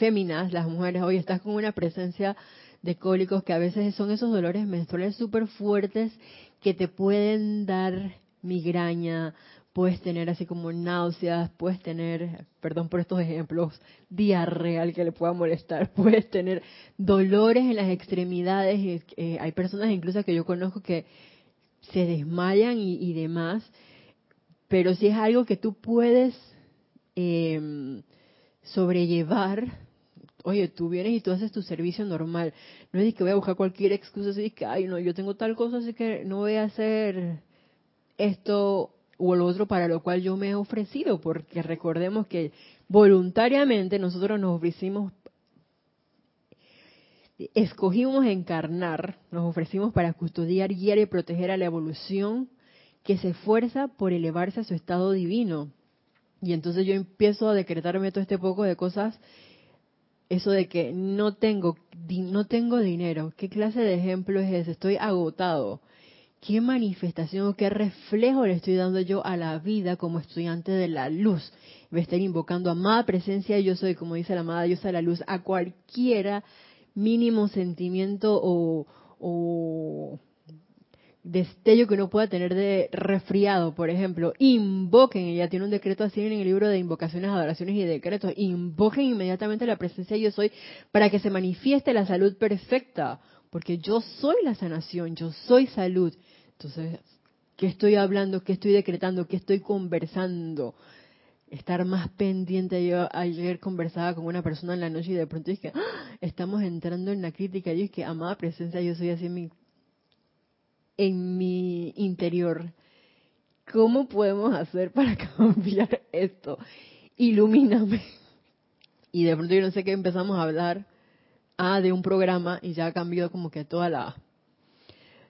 féminas, las mujeres, hoy estás con una presencia de cólicos que a veces son esos dolores menstruales súper fuertes que te pueden dar migraña, puedes tener así como náuseas, puedes tener, perdón por estos ejemplos, diarrea que le pueda molestar, [laughs] puedes tener dolores en las extremidades. Eh, hay personas incluso que yo conozco que se desmayan y, demás, pero si es algo que tú puedes em, sobrellevar, oye, tú vienes y tú haces tu servicio normal, no es que voy a buscar cualquier excusa, así que, ay, no, yo tengo tal cosa, así que no voy a hacer esto o lo otro para lo cual yo me he ofrecido, porque recordemos que voluntariamente nosotros nos ofrecimos escogimos encarnar, nos ofrecimos para custodiar, guiar y proteger a la evolución que se esfuerza por elevarse a su estado divino. Y entonces yo empiezo a decretarme todo este poco de cosas, eso de que no tengo, no tengo dinero. ¿Qué clase de ejemplo es ese? Estoy agotado. ¿Qué manifestación o qué reflejo le estoy dando yo a la vida como estudiante de la luz? A estar invocando amada presencia, yo soy, como dice la amada diosa de la luz, a cualquiera mínimo sentimiento o, destello que uno pueda tener de resfriado, por ejemplo, invoquen, ella tiene un decreto así en el libro de invocaciones, adoraciones y decretos, invoquen inmediatamente la presencia yo soy para que se manifieste la salud perfecta, porque yo soy la sanación, yo soy salud. Entonces, ¿qué estoy hablando? ¿Qué estoy decretando? ¿Qué estoy conversando? Estar más pendiente. Yo ayer conversaba con una persona en la noche y de pronto dije, ¡Ah! estamos entrando en la crítica. Yo que amada presencia, yo soy así en mi, interior. ¿Cómo podemos hacer para [laughs] cambiar esto? Ilumíname. Y de pronto yo no sé qué empezamos a hablar. Ah, de un programa y ya ha cambiado como que toda la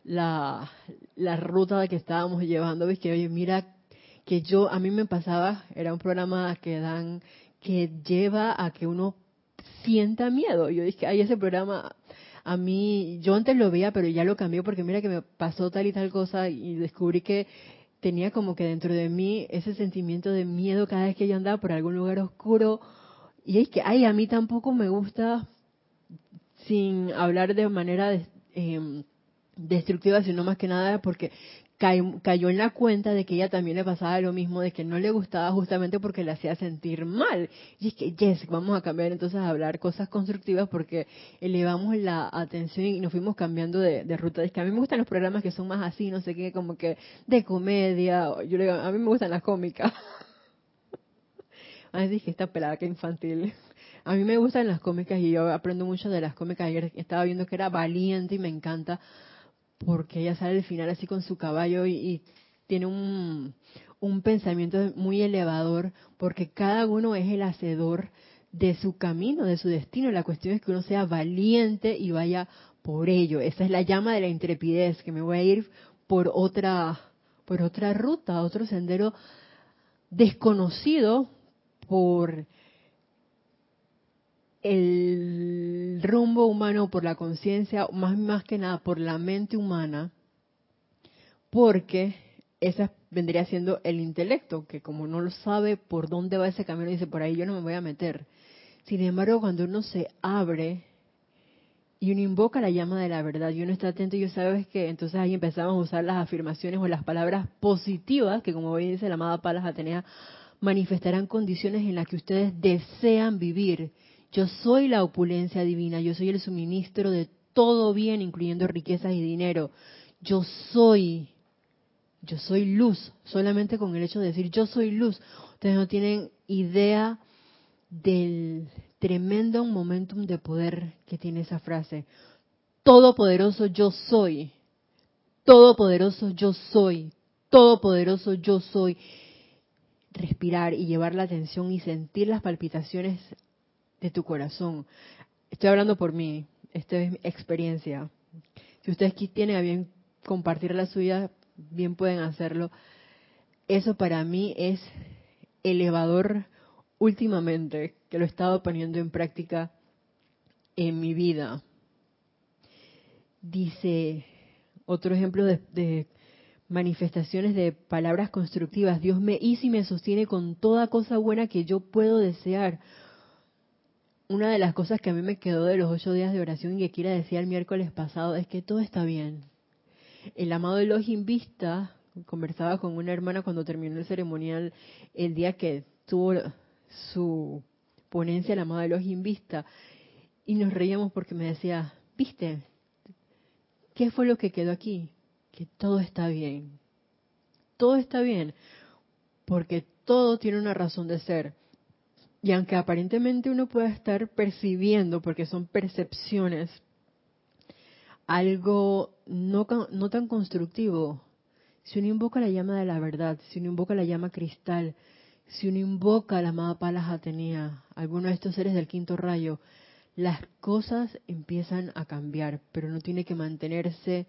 la, la ruta que estábamos llevando, ves que oye, mira que yo, a mí me pasaba, era un programa que dan, que lleva a que uno sienta miedo. Yo dije, ay, ese programa, a mí, yo antes lo veía, pero ya lo cambié porque mira que me pasó tal y tal cosa y descubrí que tenía como que dentro de mí ese sentimiento de miedo cada vez que yo andaba por algún lugar oscuro. Y es que, ay, a mí tampoco me gusta, sin hablar de manera eh, destructiva, sino más que nada porque cayó en la cuenta de que ella también le pasaba lo mismo, de que no le gustaba justamente porque le hacía sentir mal. Y es que, yes, vamos a cambiar entonces a hablar cosas constructivas porque elevamos la atención y nos fuimos cambiando de, ruta. Es que a mí me gustan los programas que son más así, no sé qué, como que de comedia. Yo le digo, a mí me gustan las cómicas. [laughs] Ay, dije, esta pelada que infantil. [laughs] A mí me gustan las cómicas y yo aprendo mucho de las cómicas. Ayer estaba viendo que era valiente y me encanta porque ella sale al final así con su caballo y, tiene un, un pensamiento muy elevador, porque cada uno es el hacedor de su camino, de su destino. La cuestión es que uno sea valiente y vaya por ello. Esa es la llama de la intrepidez, que me voy a ir por otra, por otra ruta, otro sendero desconocido por el rumbo humano por la conciencia, más, más que nada por la mente humana, porque esa vendría siendo el intelecto, que como no lo sabe por dónde va ese camino, dice, por ahí yo no me voy a meter. Sin embargo, cuando uno se abre y uno invoca la llama de la verdad y uno está atento, y sabes que entonces ahí empezamos a usar las afirmaciones o las palabras positivas, que como hoy dice la amada Palas Atenea, manifestarán condiciones en las que ustedes desean vivir yo soy la opulencia divina, yo soy el suministro de todo bien, incluyendo riquezas y dinero. Yo soy, yo soy luz, solamente con el hecho de decir yo soy luz. Ustedes no tienen idea del tremendo momentum de poder que tiene esa frase. Todopoderoso yo soy. Todopoderoso yo soy. Todopoderoso yo soy. Respirar y llevar la atención y sentir las palpitaciones de tu corazón. Estoy hablando por mí, esta es mi experiencia. Si ustedes tienen a bien compartir la suya, bien pueden hacerlo. Eso para mí es elevador últimamente, que lo he estado poniendo en práctica en mi vida. Dice otro ejemplo de, de, manifestaciones de palabras constructivas. Dios me hizo y me sostiene con toda cosa buena que yo puedo desear una de las cosas que a mí me quedó de los ocho días de oración y que quiera decir el miércoles pasado es que todo está bien. El amado Elohim Vista conversaba con una hermana cuando terminó el ceremonial el día que tuvo su ponencia el amado Elohim Vista y nos reíamos porque me decía, viste, ¿qué fue lo que quedó aquí? Que todo está bien. Todo está bien porque todo tiene una razón de ser y aunque aparentemente uno pueda estar percibiendo, porque son percepciones, algo no, no tan constructivo, si uno invoca la llama de la verdad, si uno invoca la llama cristal, si uno invoca la amada Palas Atenea, alguno de estos seres del quinto rayo, las cosas empiezan a cambiar, pero uno tiene que mantenerse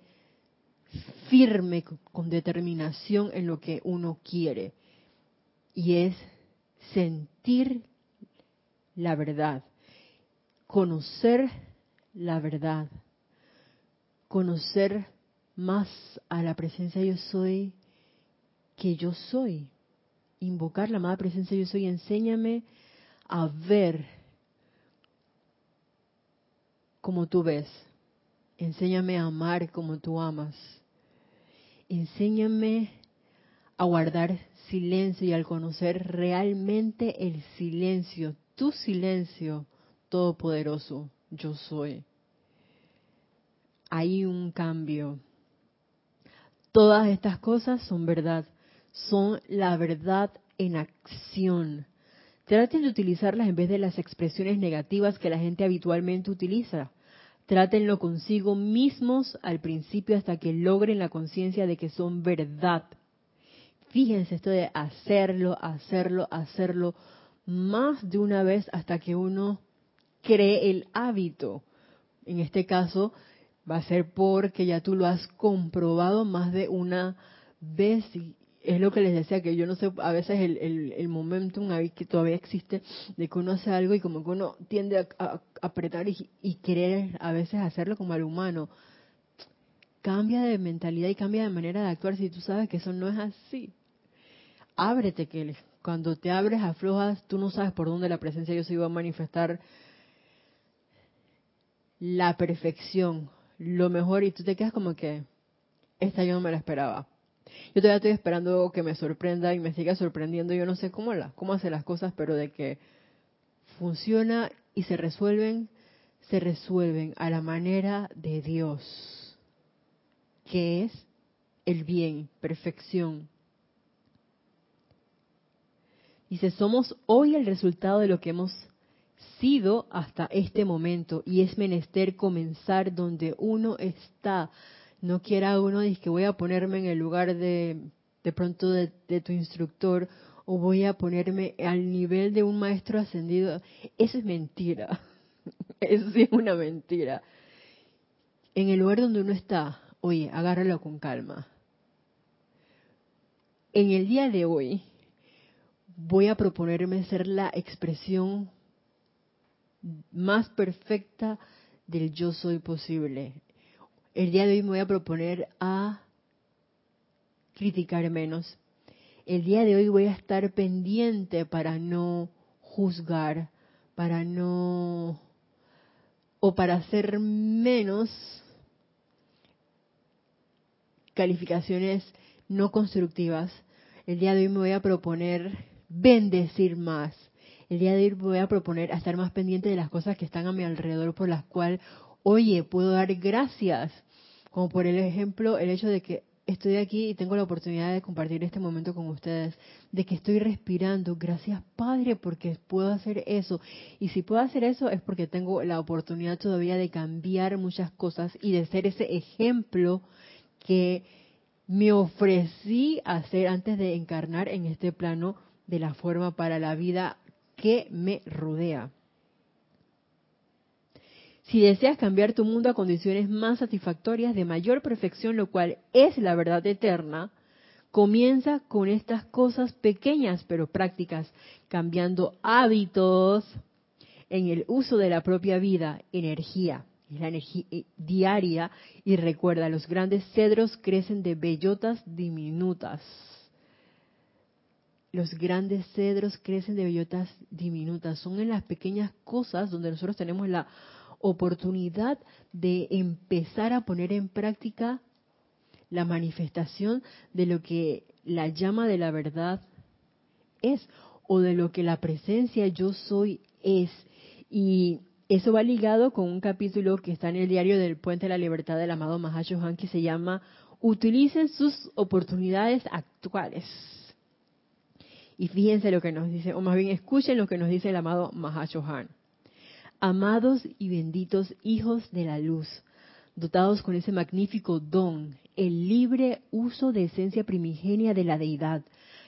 firme con determinación en lo que uno quiere. Y es sentir la verdad, conocer la verdad, conocer más a la presencia yo soy que yo soy, invocar la amada presencia yo soy, enséñame a ver como tú ves, enséñame a amar como tú amas, enséñame a guardar silencio y al conocer realmente el silencio, tu silencio, todopoderoso, yo soy. Hay un cambio. Todas estas cosas son verdad, son la verdad en acción. Traten de utilizarlas en vez de las expresiones negativas que la gente habitualmente utiliza. Trátenlo consigo mismos al principio hasta que logren la conciencia de que son verdad. Fíjense esto de hacerlo, hacerlo, hacerlo más de una vez hasta que uno cree el hábito. En este caso, va a ser porque ya tú lo has comprobado más de una vez y es lo que les decía que yo no sé a veces el, el, el momentum que todavía existe de que uno hace algo y como que uno tiende a, apretar y, y, querer a veces hacerlo como al humano. Cambia de mentalidad y cambia de manera de actuar. Si tú sabes que eso no es así ábrete que cuando te abres aflojas tú no sabes por dónde la presencia de Dios se iba a manifestar la perfección lo mejor y tú te quedas como que esta yo no me la esperaba yo todavía estoy esperando que me sorprenda y me siga sorprendiendo. Yo no sé cómo, la, cómo hace las cosas, pero de que funciona y se resuelven, se resuelven a la manera de Dios, que es el bien, perfección. Dice, somos hoy el resultado de lo que hemos sido hasta este momento y es menester comenzar donde uno está, no quiera uno decir que voy a ponerme en el lugar de de pronto de, tu instructor o voy a ponerme al nivel de un maestro ascendido. Eso es mentira. [laughs] Eso sí es una mentira. En el lugar donde uno está, oye, agárralo con calma. En el día de hoy voy a proponerme ser la expresión más perfecta del yo soy posible el día de hoy me voy a proponer a criticar menos. El día de hoy voy a estar pendiente para no juzgar, para no o para hacer menos calificaciones no constructivas. El día de hoy me voy a proponer bendecir más. El día de hoy voy a proponer a estar más pendiente de las cosas que están a mi alrededor por las cuales oye, puedo dar gracias, como por el ejemplo el hecho de que estoy aquí y tengo la oportunidad de compartir este momento con ustedes, de que estoy respirando, gracias Padre porque puedo hacer eso. Y si puedo hacer eso es porque tengo la oportunidad todavía de cambiar muchas cosas y de ser ese ejemplo que me ofrecí a hacer antes de encarnar en este plano de la forma para la vida que me rodea. Si deseas cambiar tu mundo a condiciones más satisfactorias de mayor perfección, lo cual es la verdad eterna, comienza con estas cosas pequeñas pero prácticas, cambiando hábitos en el uso de la propia vida, energía, la energía eh, diaria, y recuerda, los grandes cedros crecen de bellotas diminutas. Los grandes cedros crecen de bellotas diminutas. Son en las pequeñas cosas donde nosotros tenemos la oportunidad de empezar a poner en práctica la manifestación de lo que la llama de la verdad es o de lo que la presencia yo soy es. Y eso va ligado con un capítulo que está en el diario del Puente de la Libertad del amado Mahashohan que se llama Utilicen sus oportunidades actuales. Y fíjense lo que nos dice, o más bien escuchen lo que nos dice el amado Mahashohan amados y benditos hijos de la luz, dotados con ese magnífico don, el libre uso de esencia primigenia de la deidad,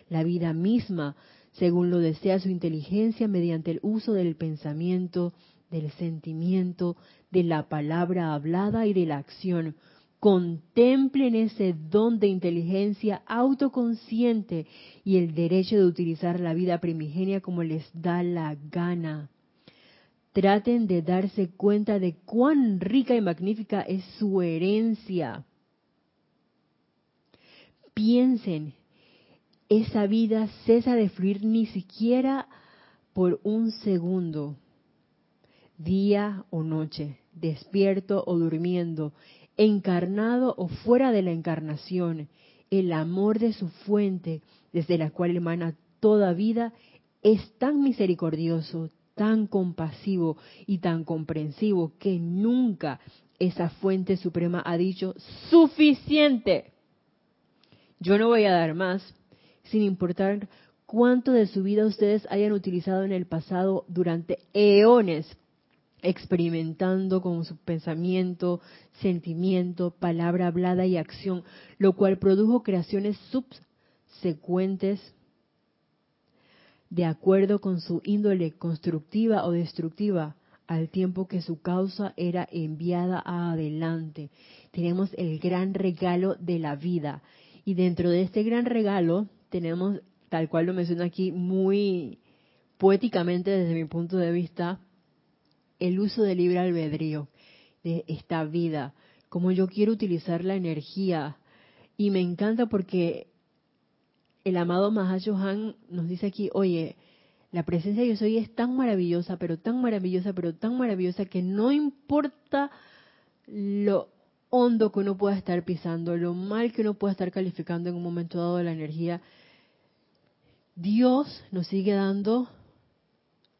la vida misma, según lo desea su inteligencia mediante el uso del pensamiento, del sentimiento, de la palabra hablada y de la acción. Contemplen ese don de inteligencia autoconsciente y el derecho de utilizar la vida primigenia como les da la gana traten de darse cuenta de cuán rica y magnífica es su herencia. Piensen, esa vida cesa de fluir ni siquiera por un segundo, día o noche, despierto o durmiendo, encarnado o fuera de la encarnación. El amor de su fuente, desde la cual emana toda vida, es tan misericordioso, tan compasivo y tan comprensivo que nunca esa fuente suprema ha dicho suficiente. Yo no voy a dar más, sin importar cuánto de su vida ustedes hayan utilizado en el pasado durante eones, experimentando con su pensamiento, sentimiento, palabra hablada y acción, lo cual produjo creaciones subsecuentes de acuerdo con su índole constructiva o destructiva, al tiempo que su causa era enviada adelante. Tenemos el gran regalo de la vida. Y dentro de este gran regalo tenemos, tal cual lo menciono aquí muy poéticamente desde mi punto de vista, el uso del libre albedrío de esta vida, como yo quiero utilizar la energía. Y me encanta porque el amado Mahashohan nos dice aquí, oye, la presencia de yo soy es tan maravillosa, pero tan maravillosa, pero tan maravillosa que no importa lo hondo que uno pueda estar pisando, lo mal que uno pueda estar calificando en un momento dado de la energía, Dios nos sigue dando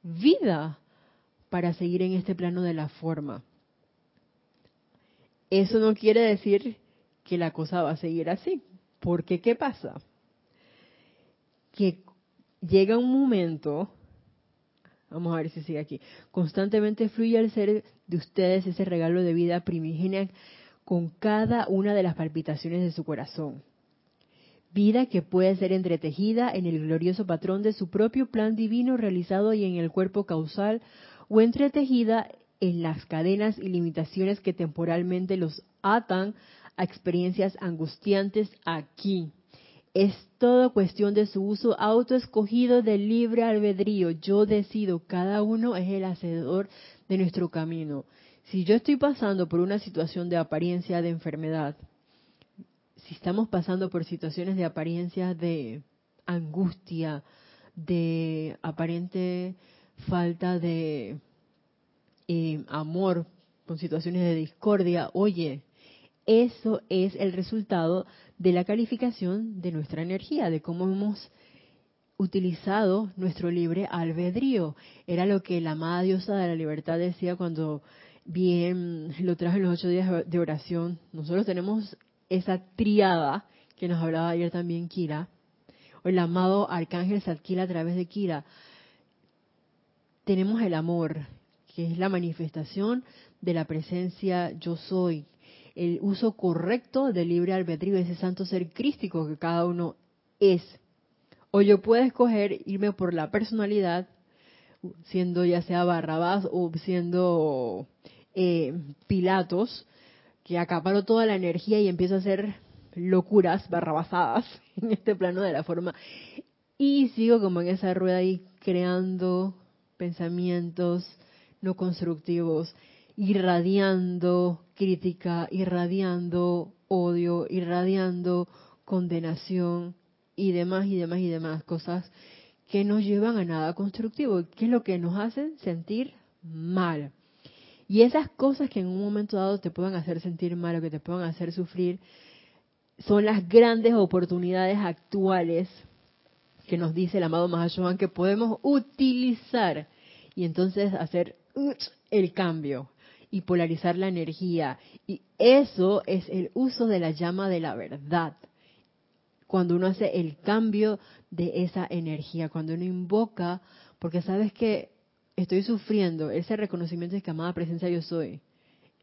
vida para seguir en este plano de la forma. Eso no quiere decir que la cosa va a seguir así. Porque, ¿qué pasa? Que llega un momento, vamos a ver si sigue aquí, constantemente fluye al ser de ustedes ese regalo de vida primigenia con cada una de las palpitaciones de su corazón. Vida que puede ser entretejida en el glorioso patrón de su propio plan divino realizado y en el cuerpo causal o entretejida en las cadenas y limitaciones que temporalmente los atan a experiencias angustiantes aquí. Es todo cuestión de su uso autoescogido del libre albedrío. Yo decido, cada uno es el hacedor de nuestro camino. Si yo estoy pasando por una situación de apariencia de enfermedad, si estamos pasando por situaciones de apariencia de angustia, de aparente falta de eh, amor, con situaciones de discordia, oye, eso es el resultado de la calificación de nuestra energía, de cómo hemos utilizado nuestro libre albedrío. Era lo que la amada diosa de la libertad decía cuando bien lo trajo en los ocho días de oración. Nosotros tenemos esa triada que nos hablaba ayer también Kira, o el amado arcángel Zadkiel a través de Kira. Tenemos el amor, que es la manifestación de la presencia yo soy, el uso correcto del libre albedrío, ese santo ser crístico que cada uno es. O yo puedo escoger irme por la personalidad, siendo ya sea Barrabás o siendo eh, Pilatos, que acaparo toda la energía y empiezo a hacer locuras, barrabasadas [laughs] en este plano de la forma. Y sigo como en esa rueda ahí creando pensamientos no constructivos irradiando crítica, irradiando odio, irradiando condenación y demás y demás y demás cosas que no llevan a nada constructivo, que es lo que nos hacen sentir mal. Y esas cosas que en un momento dado te puedan hacer sentir mal o que te puedan hacer sufrir, son las grandes oportunidades actuales que nos dice el amado Mahashohan que podemos utilizar y entonces hacer el cambio, y polarizar la energía. Y eso es el uso de la llama de la verdad. Cuando uno hace el cambio de esa energía, cuando uno invoca, porque sabes que estoy sufriendo, ese reconocimiento de que amada presencia yo soy,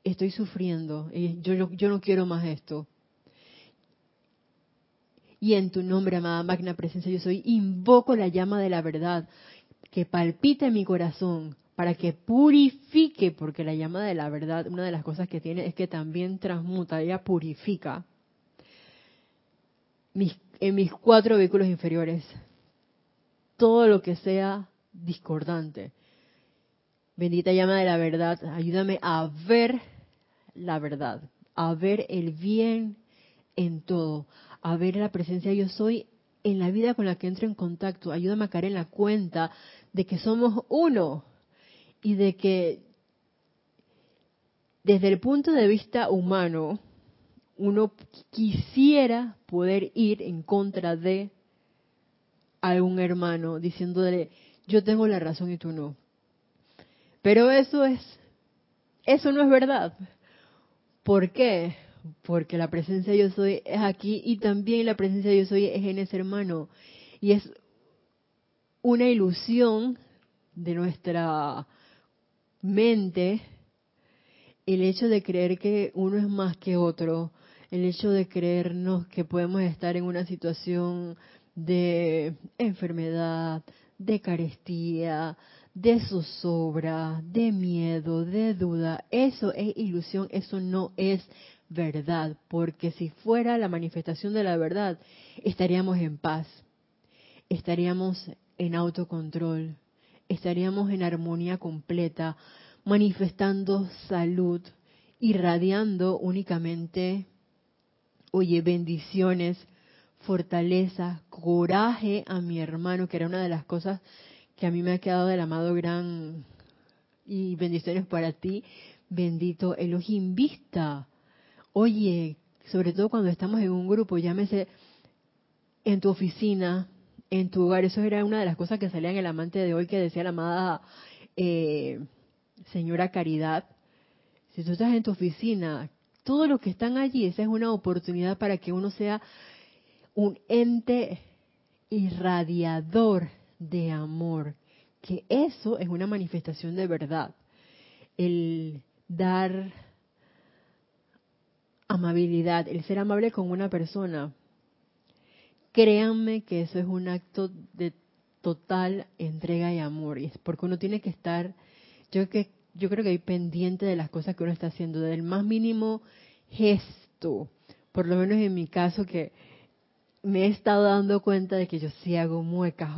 estoy sufriendo, y yo, yo, yo no quiero más esto. Y en tu nombre, amada magna presencia yo soy, invoco la llama de la verdad que palpita en mi corazón, para que purifique, porque la llama de la verdad, una de las cosas que tiene es que también transmuta, ella purifica mis, en mis cuatro vehículos inferiores todo lo que sea discordante. Bendita llama de la verdad, ayúdame a ver la verdad, a ver el bien en todo, a ver la presencia yo soy en la vida con la que entro en contacto. Ayúdame a caer en la cuenta de que somos uno, y de que desde el punto de vista humano uno quisiera poder ir en contra de algún hermano diciéndole yo tengo la razón y tú no. Pero eso es eso no es verdad. ¿Por qué? Porque la presencia yo soy es aquí y también la presencia yo soy es en ese hermano. Y es una ilusión de nuestra mente el hecho de creer que uno es más que otro, el hecho de creernos que podemos estar en una situación de enfermedad, de carestía, de zozobra, de miedo, de duda. Eso es ilusión, eso no es verdad, porque si fuera la manifestación de la verdad, estaríamos en paz, estaríamos en autocontrol, estaríamos en armonía completa, manifestando salud, irradiando únicamente, oye, bendiciones, fortaleza, coraje a mi hermano, que era una de las cosas que a mí me ha quedado del amado gran y bendiciones para ti, bendito Elohim Vista. Oye, sobre todo cuando estamos en un grupo, llámese en tu oficina, en tu hogar, eso era una de las cosas que salía en el amante de hoy que decía la amada eh, señora Caridad. Si tú estás en tu oficina, todos los que están allí, esa es una oportunidad para que uno sea un ente irradiador de amor, que eso es una manifestación de verdad. El dar amabilidad, el ser amable con una persona, créanme que eso es un acto de total entrega y amor, y es porque uno tiene que estar, yo que yo creo que hay pendiente de las cosas que uno está haciendo, del más mínimo gesto, por lo menos en mi caso que me he estado dando cuenta de que yo sí hago muecas.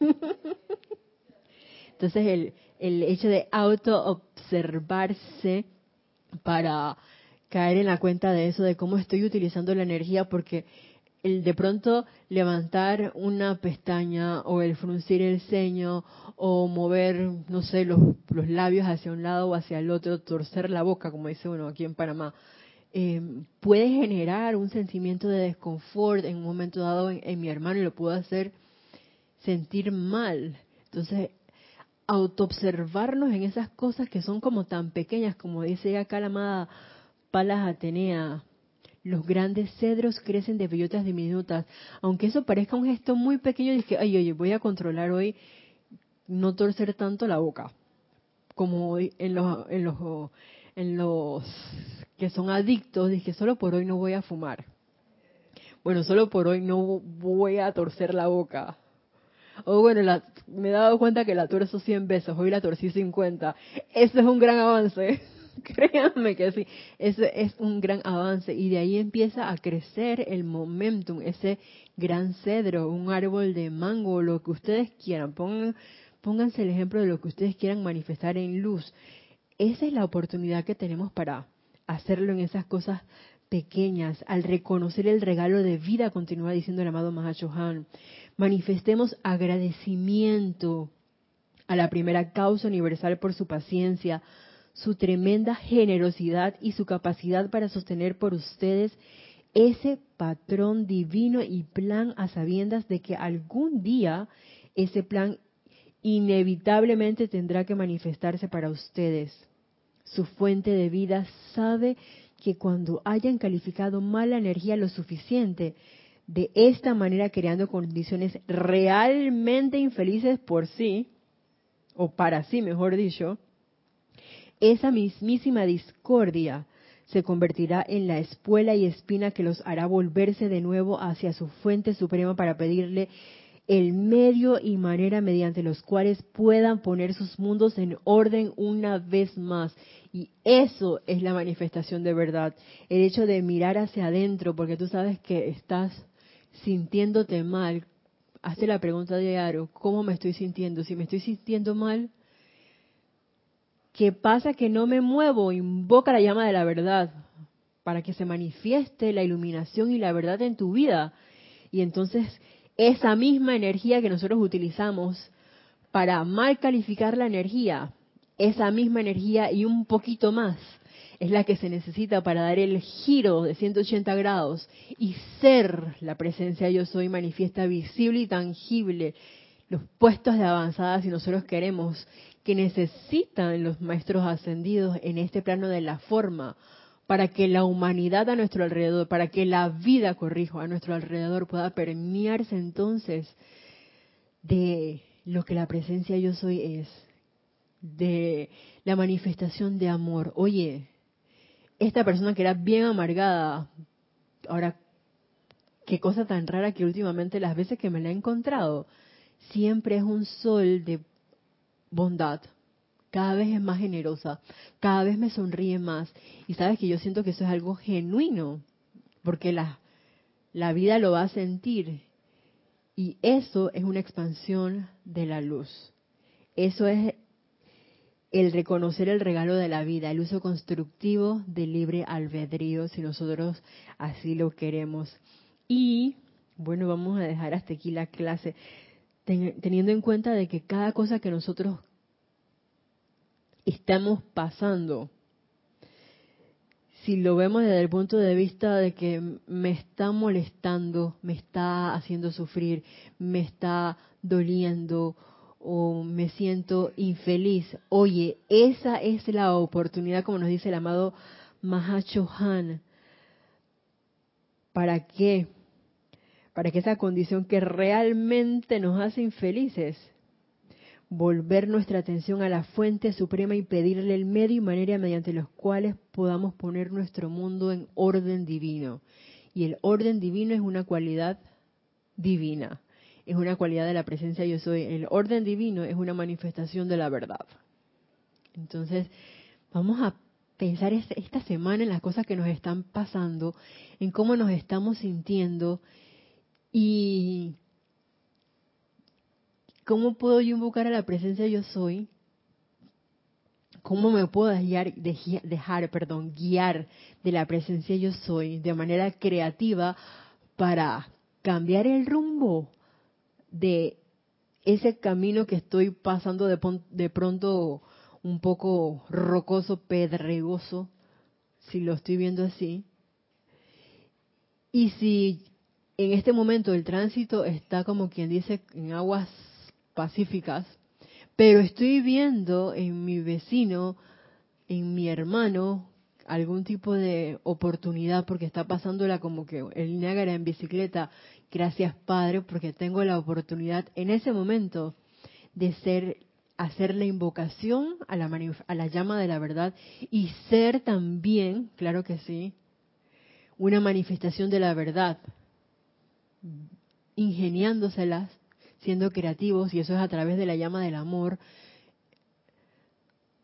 [laughs] Entonces el, el hecho de auto-observarse para caer en la cuenta de eso, de cómo estoy utilizando la energía, porque el de pronto levantar una pestaña o el fruncir el ceño o mover, no sé, los, los labios hacia un lado o hacia el otro, torcer la boca, como dice uno aquí en Panamá, eh, puede generar un sentimiento de desconfort en un momento dado en, mi hermano y lo puedo hacer sentir mal. Entonces, autoobservarnos en esas cosas que son como tan pequeñas, como dice acá la amada Palas Atenea, los grandes cedros crecen de bellotas diminutas. Aunque eso parezca un gesto muy pequeño, dije, ay, oye, voy a controlar hoy no torcer tanto la boca. Como en los, en los, en los que son adictos, dije, solo por hoy no voy a fumar. Bueno, solo por hoy no voy a torcer la boca. O bueno, me he dado cuenta que la torzo 100 veces, hoy la torcí 50. Eso es un gran avance. [laughs] Créanme que sí, eso es un gran avance. Y de ahí empieza a crecer el momentum, ese gran cedro, un árbol de mango, lo que ustedes quieran. Pongan, pónganse el ejemplo de lo que ustedes quieran manifestar en luz. Esa es la oportunidad que tenemos para hacerlo en esas cosas pequeñas, al reconocer el regalo de vida, continúa diciendo el amado Mahachohan. Manifestemos agradecimiento a la primera causa universal por su paciencia, su tremenda generosidad y su capacidad para sostener por ustedes ese patrón divino y plan a sabiendas de que algún día ese plan inevitablemente tendrá que manifestarse para ustedes. Su fuente de vida sabe que cuando hayan calificado mala energía lo suficiente, de esta manera creando condiciones realmente infelices por sí, o para sí, mejor dicho, esa mismísima discordia se convertirá en la espuela y espina que los hará volverse de nuevo hacia su fuente suprema para pedirle el medio y manera mediante los cuales puedan poner sus mundos en orden una vez más. Y eso es la manifestación de verdad. El hecho de mirar hacia adentro, porque tú sabes que estás sintiéndote mal. Hazte la pregunta de Aro, ¿cómo me estoy sintiendo? Si me estoy sintiendo mal, ¿qué pasa que no me muevo? Invoca la llama de la verdad para que se manifieste la iluminación y la verdad en tu vida. Y entonces esa misma energía que nosotros utilizamos para mal calificar la energía, esa misma energía y un poquito más es la que se necesita para dar el giro de 180 grados y ser la presencia yo soy manifiesta visible y tangible los puestos de avanzada si nosotros queremos que necesitan los maestros ascendidos en este plano de la forma para que la humanidad a nuestro alrededor, para que la vida, corrijo, a nuestro alrededor pueda permearse entonces de lo que la presencia yo soy es, de la manifestación de amor. Oye, esta persona que era bien amargada, ahora, qué cosa tan rara que últimamente las veces que me la he encontrado, siempre es un sol de bondad, cada vez es más generosa, cada vez me sonríe más. Y sabes que yo siento que eso es algo genuino, porque la, la vida lo va a sentir. Y eso es una expansión de la luz. Eso es el reconocer el regalo de la vida, el uso constructivo del libre albedrío, si nosotros así lo queremos. Y bueno, vamos a dejar hasta aquí la clase, teniendo en cuenta de que cada cosa que nosotros estamos pasando, si lo vemos desde el punto de vista de que me está molestando, me está haciendo sufrir, me está doliendo o me siento infeliz, oye, esa es la oportunidad, como nos dice el amado Mahachohan. ¿Para qué? Para que esa condición que realmente nos hace infelices volver nuestra atención a la fuente suprema y pedirle el medio y manera mediante los cuales podamos poner nuestro mundo en orden divino. Y el orden divino es una cualidad divina, es una cualidad de la presencia yo soy. El orden divino es una manifestación de la verdad. Entonces, vamos a pensar esta semana en las cosas que nos están pasando, en cómo nos estamos sintiendo y ¿Cómo puedo yo invocar a la presencia yo soy? ¿Cómo me puedo dejar, dejar perdón, guiar de la presencia yo soy de manera creativa para cambiar el rumbo de ese camino que estoy pasando de, de pronto un poco rocoso, pedregoso, si lo estoy viendo así? Y si en este momento el tránsito está como quien dice en aguas pacíficas, pero estoy viendo en mi vecino, en mi hermano, algún tipo de oportunidad porque está pasándola como que el Niágara en bicicleta. Gracias Padre porque tengo la oportunidad en ese momento de ser hacer la invocación a la, a la llama de la verdad y ser también, claro que sí, una manifestación de la verdad, ingeniándoselas siendo creativos, y eso es a través de la llama del amor,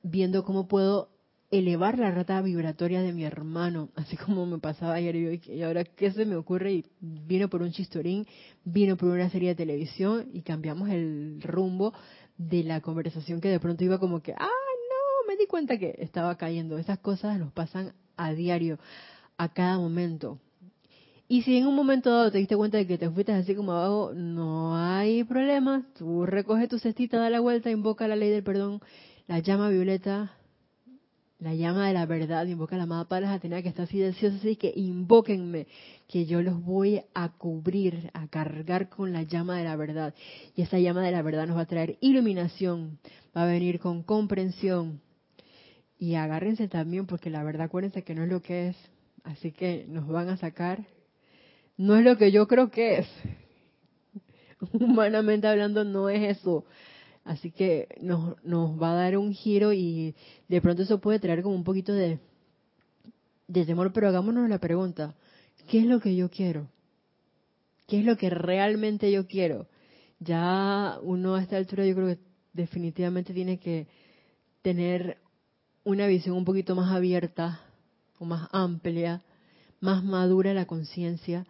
viendo cómo puedo elevar la rata vibratoria de mi hermano, así como me pasaba ayer y ahora qué se me ocurre y vino por un chistorín, vino por una serie de televisión y cambiamos el rumbo de la conversación que de pronto iba como que, ah, no, me di cuenta que estaba cayendo. Esas cosas nos pasan a diario, a cada momento. Y si en un momento dado te diste cuenta de que te fuiste así como abajo, no hay problema. Tú recoges tu cestita, da la vuelta, invoca la ley del perdón, la llama violeta, la llama de la verdad, invoca la amada Padre Atenea que está deseosa, así que invóquenme, que yo los voy a cubrir, a cargar con la llama de la verdad. Y esa llama de la verdad nos va a traer iluminación, va a venir con comprensión. Y agárrense también, porque la verdad acuérdense que no es lo que es. Así que nos van a sacar no es lo que yo creo que es. [laughs] Humanamente hablando, no es eso. Así que nos, nos va a dar un giro y de pronto eso puede traer como un poquito de, de temor, pero hagámonos la pregunta, ¿qué es lo que yo quiero? ¿Qué es lo que realmente yo quiero? Ya uno a esta altura yo creo que definitivamente tiene que tener una visión un poquito más abierta o más amplia, más madura la conciencia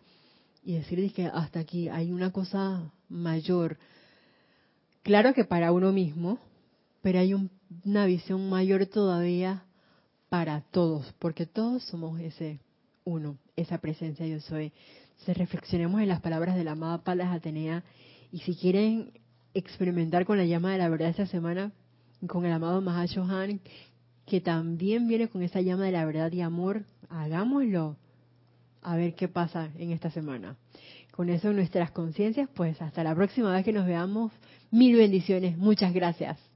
y decir que hasta aquí hay una cosa mayor. Claro que para uno mismo, pero hay una visión mayor todavía para todos, porque todos somos ese uno, esa presencia yo soy. Se reflexionemos en las palabras de la amada Palas Atenea y si quieren experimentar con la llama de la verdad esta semana, con el amado Mahashohan, que también viene con esa llama de la verdad y amor, hagámoslo a ver qué pasa en esta semana. Con eso nuestras conciencias, pues hasta la próxima vez que nos veamos, mil bendiciones, muchas gracias.